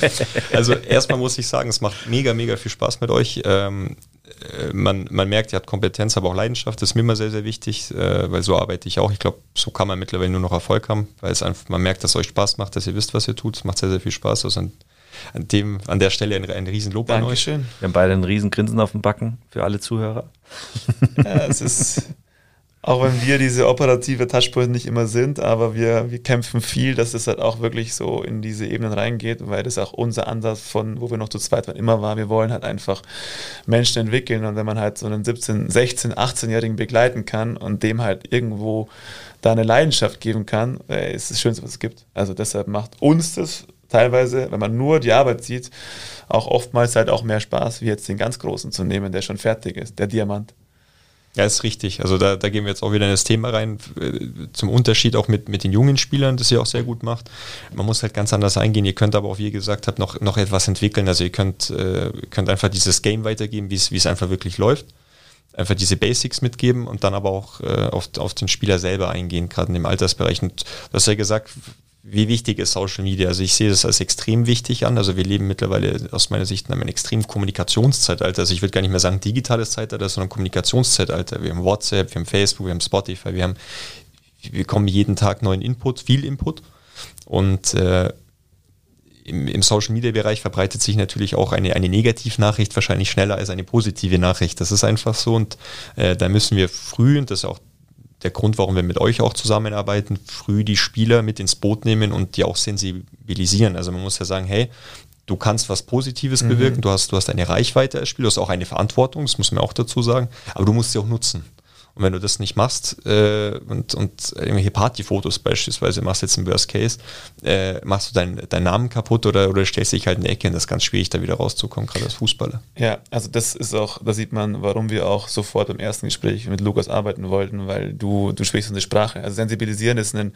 [SPEAKER 3] Also erstmal muss ich sagen, es macht mega, mega viel Spaß mit euch. Ähm, äh, man, man merkt, ihr habt Kompetenz, aber auch Leidenschaft. Das ist mir immer sehr, sehr wichtig, äh, weil so arbeite ich auch. Ich glaube, so kann man mittlerweile nur noch Erfolg haben, weil es einfach, man merkt, dass es euch Spaß macht, dass ihr wisst, was ihr tut. Es macht sehr, sehr viel Spaß. Also an, an, dem, an der Stelle ein, ein Riesenlob
[SPEAKER 1] Dankeschön.
[SPEAKER 3] an euch.
[SPEAKER 2] Wir haben beide ein Riesengrinsen auf dem Backen für alle Zuhörer.
[SPEAKER 1] Ja, es ist auch wenn wir diese operative Touchpoint nicht immer sind, aber wir, wir kämpfen viel, dass es halt auch wirklich so in diese Ebenen reingeht, weil das auch unser Ansatz von, wo wir noch zu zweit waren, immer war, wir wollen halt einfach Menschen entwickeln und wenn man halt so einen 17, 16, 18-Jährigen begleiten kann und dem halt irgendwo da eine Leidenschaft geben kann, äh, ist das Schönste, was es gibt. Also deshalb macht uns das teilweise, wenn man nur die Arbeit sieht, auch oftmals halt auch mehr Spaß, wie jetzt den ganz Großen zu nehmen, der schon fertig ist, der Diamant.
[SPEAKER 3] Ja, ist richtig. Also da, da gehen wir jetzt auch wieder in das Thema rein, äh, zum Unterschied auch mit, mit den jungen Spielern, das ihr auch sehr gut macht. Man muss halt ganz anders eingehen. Ihr könnt aber auch, wie ihr gesagt habt, noch, noch etwas entwickeln. Also ihr könnt, äh, könnt einfach dieses Game weitergeben, wie es einfach wirklich läuft. Einfach diese Basics mitgeben und dann aber auch äh, auf, auf den Spieler selber eingehen, gerade in dem Altersbereich. Und du hast ja gesagt, wie wichtig ist Social Media? Also ich sehe das als extrem wichtig an. Also wir leben mittlerweile aus meiner Sicht in einem extremen Kommunikationszeitalter. Also ich würde gar nicht mehr sagen digitales Zeitalter, sondern Kommunikationszeitalter. Wir haben WhatsApp, wir haben Facebook, wir haben Spotify, wir haben, wir bekommen jeden Tag neuen Input, viel Input. Und äh, im, im Social Media Bereich verbreitet sich natürlich auch eine, eine Negativnachricht wahrscheinlich schneller als eine positive Nachricht. Das ist einfach so und äh, da müssen wir früh, und das ist auch der Grund, warum wir mit euch auch zusammenarbeiten, früh die Spieler mit ins Boot nehmen und die auch sensibilisieren. Also man muss ja sagen, hey, du kannst was Positives mhm. bewirken, du hast, du hast eine Reichweite als Spieler, du hast auch eine Verantwortung, das muss man auch dazu sagen, aber du musst sie auch nutzen. Und wenn du das nicht machst äh, und, und irgendwelche Partyfotos beispielsweise machst jetzt im Worst Case, äh, machst du deinen dein Namen kaputt oder, oder stellst dich halt in die Ecke und das ist ganz schwierig, da wieder rauszukommen, gerade als Fußballer.
[SPEAKER 1] Ja, also das ist auch, da sieht man, warum wir auch sofort beim ersten Gespräch mit Lukas arbeiten wollten, weil du, du sprichst unsere Sprache. Also sensibilisieren ist ein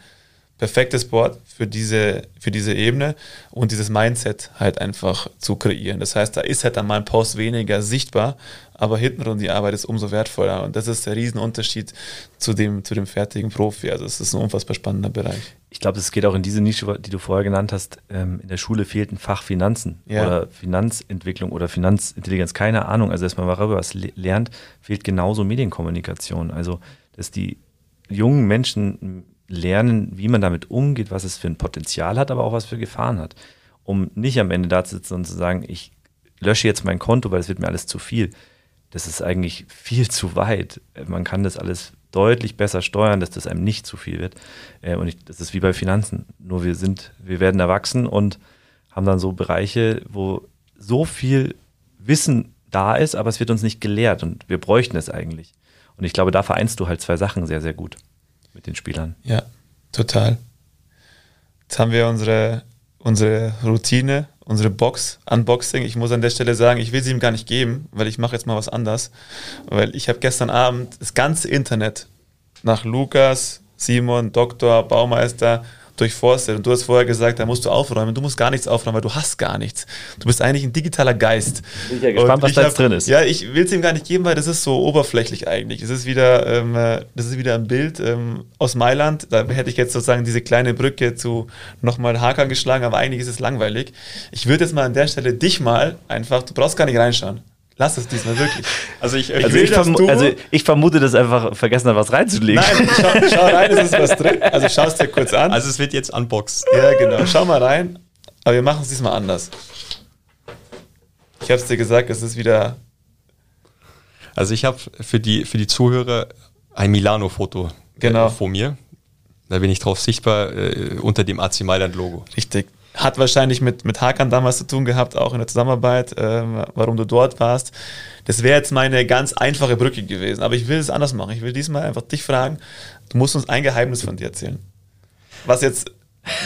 [SPEAKER 1] perfektes Board für diese, für diese Ebene und dieses Mindset halt einfach zu kreieren. Das heißt, da ist halt dann mal ein Post weniger sichtbar, aber hintenrum die Arbeit ist umso wertvoller und das ist der Riesenunterschied zu dem, zu dem fertigen Profi. Also es ist ein unfassbar spannender Bereich.
[SPEAKER 2] Ich glaube, es geht auch in diese Nische, die du vorher genannt hast. Ähm, in der Schule fehlt ein Fach Finanzen ja. oder Finanzentwicklung oder Finanzintelligenz, keine Ahnung. Also, dass man darüber was lernt, fehlt genauso Medienkommunikation. Also, dass die jungen Menschen lernen, wie man damit umgeht, was es für ein Potenzial hat, aber auch was für Gefahren hat. Um nicht am Ende da zu sitzen und zu sagen, ich lösche jetzt mein Konto, weil es wird mir alles zu viel. Das ist eigentlich viel zu weit. Man kann das alles deutlich besser steuern, dass das einem nicht zu viel wird. Äh, und ich, das ist wie bei Finanzen. Nur wir sind, wir werden erwachsen und haben dann so Bereiche, wo so viel Wissen da ist, aber es wird uns nicht gelehrt und wir bräuchten es eigentlich. Und ich glaube, da vereinst du halt zwei Sachen sehr, sehr gut mit den Spielern.
[SPEAKER 1] Ja, total. Jetzt haben wir unsere, unsere Routine, unsere Box, Unboxing. Ich muss an der Stelle sagen, ich will sie ihm gar nicht geben, weil ich mache jetzt mal was anders. Weil ich habe gestern Abend das ganze Internet nach Lukas, Simon, Doktor, Baumeister durchforstet. Und du hast vorher gesagt, da musst du aufräumen. Du musst gar nichts aufräumen, weil du hast gar nichts. Du bist eigentlich ein digitaler Geist.
[SPEAKER 2] Bin ich ja gespannt, was da jetzt drin ist.
[SPEAKER 1] Ja, ich will es ihm gar nicht geben, weil das ist so oberflächlich eigentlich. Es ist wieder, ähm, das ist wieder ein Bild ähm, aus Mailand. Da hätte ich jetzt sozusagen diese kleine Brücke zu nochmal Hakan geschlagen, aber eigentlich ist es langweilig. Ich würde jetzt mal an der Stelle dich mal einfach, du brauchst gar nicht reinschauen. Lass es diesmal wirklich.
[SPEAKER 2] Also ich, ich, also will, ich, verm also ich vermute, dass einfach vergessen hat, was reinzulegen.
[SPEAKER 1] Nein, schau, schau rein, es ist was drin. Also schau es dir kurz an.
[SPEAKER 3] Also es wird jetzt unboxed.
[SPEAKER 1] Ja, genau. Schau mal rein. Aber wir machen es diesmal anders. Ich habe es dir gesagt, es ist wieder.
[SPEAKER 3] Also ich habe für die, für die Zuhörer ein Milano-Foto äh,
[SPEAKER 1] genau.
[SPEAKER 3] vor mir. Da bin ich drauf sichtbar äh, unter dem AC Mailand-Logo.
[SPEAKER 1] Richtig hat wahrscheinlich mit, mit Hakan damals zu tun gehabt, auch in der Zusammenarbeit, äh, warum du dort warst. Das wäre jetzt meine ganz einfache Brücke gewesen. Aber ich will es anders machen. Ich will diesmal einfach dich fragen, du musst uns ein Geheimnis von dir erzählen. Was jetzt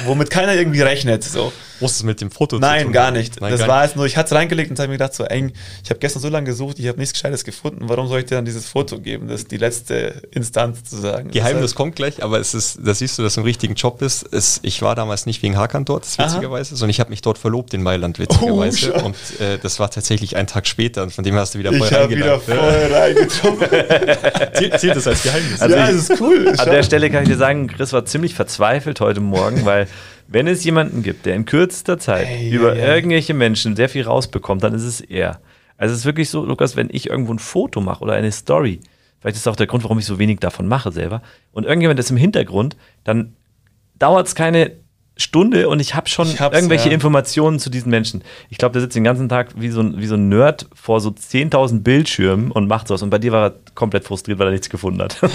[SPEAKER 1] womit keiner irgendwie rechnet. So.
[SPEAKER 3] Muss es mit dem Foto
[SPEAKER 1] Nein, gar nicht. Nein, das gar war es nur, ich hatte es reingelegt und habe mir gedacht, so eng, ich habe gestern so lange gesucht, ich habe nichts Gescheites gefunden, warum soll ich dir dann dieses Foto geben? Das ist die letzte Instanz zu sagen.
[SPEAKER 3] Geheimnis das kommt gleich, aber es ist, da siehst du, dass du im richtigen Job bist. Es, ich war damals nicht wegen Hakan dort, witzigerweise, sondern ich habe mich dort verlobt in Mailand, witzigerweise. Oh, und äh, das war tatsächlich ein Tag später und von dem hast du wieder
[SPEAKER 1] voll Ich habe wieder voll reingetroffen.
[SPEAKER 3] Zählt das als Geheimnis?
[SPEAKER 2] Also ja, das ist cool. An der Stelle kann ich dir sagen, Chris war ziemlich verzweifelt heute Morgen, weil wenn es jemanden gibt, der in kürzester Zeit hey, über yeah, irgendwelche Menschen sehr viel rausbekommt, dann ist es er. Also es ist wirklich so, Lukas, wenn ich irgendwo ein Foto mache oder eine Story, vielleicht ist das auch der Grund, warum ich so wenig davon mache selber, und irgendjemand ist im Hintergrund, dann dauert es keine Stunde und ich habe schon ich irgendwelche ja. Informationen zu diesen Menschen. Ich glaube, der sitzt den ganzen Tag wie so, ein, wie so ein Nerd vor so 10.000 Bildschirmen und macht sowas. Und bei dir war er komplett frustriert, weil er nichts gefunden hat.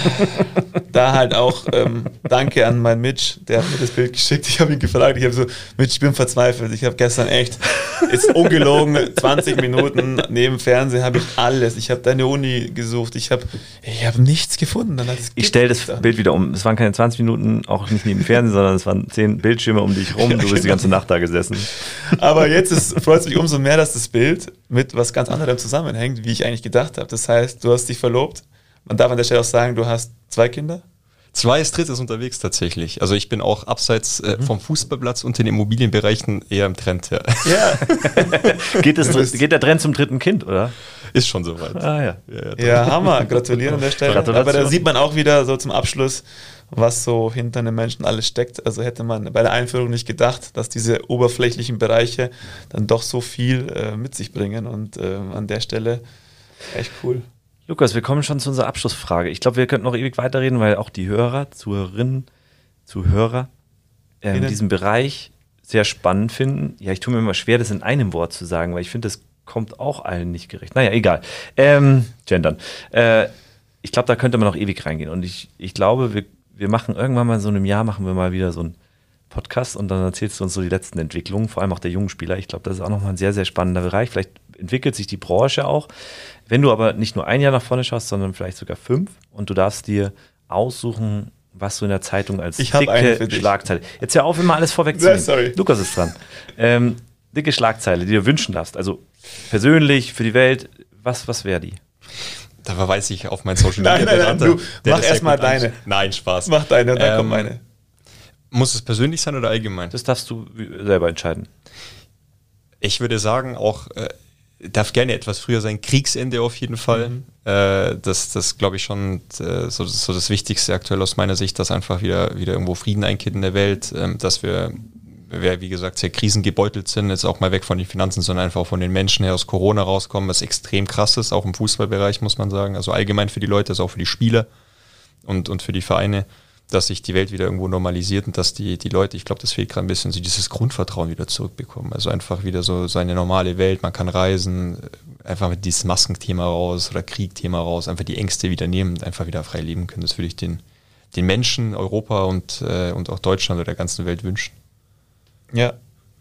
[SPEAKER 1] Da halt auch ähm, Danke an meinen Mitch, der hat mir das Bild geschickt. Ich habe ihn gefragt, ich habe so, Mitch, ich bin verzweifelt. Ich habe gestern echt, ist ungelogen, 20 Minuten neben Fernsehen habe ich alles. Ich habe deine Uni gesucht, ich habe ich hab nichts gefunden.
[SPEAKER 2] Ich stelle das Bild wieder um. Es waren keine 20 Minuten, auch nicht neben Fernsehen, sondern es waren 10 Bildschirme Bildschirme um dich rum, du bist die ganze Nacht da gesessen.
[SPEAKER 1] Aber jetzt freut es mich umso mehr, dass das Bild mit was ganz anderem zusammenhängt, wie ich eigentlich gedacht habe. Das heißt, du hast dich verlobt. Man darf an der Stelle auch sagen, du hast zwei Kinder.
[SPEAKER 3] Zwei ist drittes unterwegs tatsächlich. Also ich bin auch abseits äh, mhm. vom Fußballplatz und den Immobilienbereichen eher im Trend. Ja.
[SPEAKER 2] ja. geht, das, geht der Trend zum dritten Kind, oder?
[SPEAKER 3] Ist schon soweit.
[SPEAKER 1] Ah, ja. Ja, ja Hammer. Gratulieren an der Stelle. Aber da sieht man auch wieder so zum Abschluss, was so hinter einem Menschen alles steckt. Also hätte man bei der Einführung nicht gedacht, dass diese oberflächlichen Bereiche dann doch so viel äh, mit sich bringen. Und äh, an der Stelle echt cool.
[SPEAKER 2] Lukas, wir kommen schon zu unserer Abschlussfrage. Ich glaube, wir könnten noch ewig weiterreden, weil auch die Hörer, Zuhörerinnen, Zuhörer äh, diesen Bereich sehr spannend finden. Ja, ich tue mir immer schwer, das in einem Wort zu sagen, weil ich finde, das kommt auch allen nicht gerecht. Naja, egal. Ähm, gendern. Äh, ich glaube, da könnte man noch ewig reingehen. Und ich, ich glaube, wir, wir machen irgendwann mal so in einem Jahr, machen wir mal wieder so ein Podcast und dann erzählst du uns so die letzten Entwicklungen, vor allem auch der jungen Spieler. Ich glaube, das ist auch nochmal ein sehr, sehr spannender Bereich. Vielleicht entwickelt sich die Branche auch. Wenn du aber nicht nur ein Jahr nach vorne schaust, sondern vielleicht sogar fünf und du darfst dir aussuchen, was du in der Zeitung als
[SPEAKER 1] Ich dich.
[SPEAKER 2] Schlagzeile. Jetzt hör auf, immer alles
[SPEAKER 1] Ja,
[SPEAKER 2] vorwegzunehmen.
[SPEAKER 1] sorry.
[SPEAKER 2] Lukas ist dran. Ähm, dicke Schlagzeile, die du wünschen darfst. Also persönlich, für die Welt, was, was wäre die?
[SPEAKER 3] Da verweise ich auf mein Social
[SPEAKER 1] Nein,
[SPEAKER 3] Media.
[SPEAKER 1] nein, nein,
[SPEAKER 3] Berater,
[SPEAKER 1] du, mach
[SPEAKER 3] das sehr
[SPEAKER 1] erst mal
[SPEAKER 3] gut anschaut.
[SPEAKER 1] deine.
[SPEAKER 3] Nein, Spaß.
[SPEAKER 1] Mach deine, dann
[SPEAKER 3] Ähm,
[SPEAKER 1] kommt meine.
[SPEAKER 3] Muss es persönlich sein oder allgemein?
[SPEAKER 2] Das darfst du selber entscheiden.
[SPEAKER 3] Ich würde sagen, auch äh, darf gerne etwas früher sein, Kriegsende auf jeden Fall. Äh, das, das glaube ich schon äh, so, so das Wichtigste aktuell aus meiner Sicht, dass einfach wieder, wieder irgendwo Frieden einkehrt in der Welt, ähm, dass wir, wir, wie gesagt, sehr krisengebeutelt sind, jetzt auch mal weg von den Finanzen, sondern einfach auch von den Menschen her aus Corona rauskommen, was extrem krass ist, auch im Fußballbereich, muss man sagen. Also allgemein für die Leute, also auch für die Spieler und, und für die Vereine, dass sich die Welt wieder irgendwo normalisiert und dass die, die Leute, ich glaube, das fehlt gerade ein bisschen, so dieses Grundvertrauen wieder zurückbekommen. Also einfach wieder so seine normale Welt, man kann reisen, äh, einfach mit dieses Maskenthema raus oder Kriegthema raus, einfach die Ängste wieder nehmen und einfach wieder frei leben können. Das würde ich den, den Menschen, Europa und, äh, und auch Deutschland oder der ganzen Welt wünschen.
[SPEAKER 1] Ja,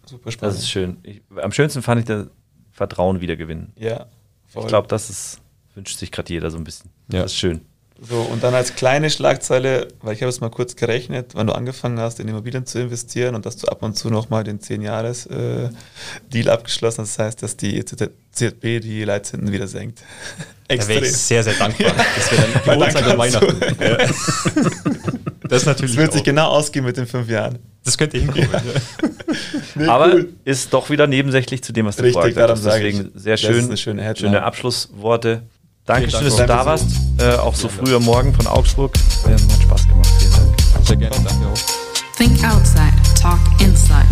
[SPEAKER 1] super spannend.
[SPEAKER 2] Das ist schön. Ich, am schönsten fand ich das Vertrauen wiedergewinnen.
[SPEAKER 1] ja, voll.
[SPEAKER 2] Ich glaube, das ist, wünscht sich gerade jeder so ein bisschen.
[SPEAKER 3] Ja.
[SPEAKER 2] Das ist schön.
[SPEAKER 1] So, und dann als kleine Schlagzeile, weil ich habe es mal kurz gerechnet, wann du angefangen hast, in Immobilien zu investieren und dass du ab und zu nochmal den 10-Jahres-Deal abgeschlossen hast. Das heißt, dass die ZB die Leitzinsen wieder senkt.
[SPEAKER 3] Da wäre ich sehr, sehr dankbar. Das wäre dann Geburtstag und Weihnachten. Ja. Das ist natürlich
[SPEAKER 1] Das wird sich
[SPEAKER 3] auch-
[SPEAKER 1] genau ausgehen mit den fünf Jahren.
[SPEAKER 3] Das könnte hinkommen. Ja.
[SPEAKER 1] Nee,
[SPEAKER 2] Aber
[SPEAKER 1] cool.
[SPEAKER 2] ist doch wieder nebensächlich zu dem, was du
[SPEAKER 1] Richtig,
[SPEAKER 2] vorher gesagt
[SPEAKER 1] darum
[SPEAKER 2] hast.
[SPEAKER 1] sage ich.
[SPEAKER 2] Deswegen sehr
[SPEAKER 1] Das
[SPEAKER 2] schön.
[SPEAKER 1] ist eine schöne
[SPEAKER 2] schöne Abschlussworte. Dankeschön,
[SPEAKER 3] Dank
[SPEAKER 2] dass du da warst. Äh, auch so früh am Morgen von Augsburg. Ja, hat Spaß gemacht. Vielen Dank.
[SPEAKER 3] Sehr gerne, danke auch. Think outside, talk inside.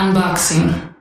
[SPEAKER 3] Unboxing.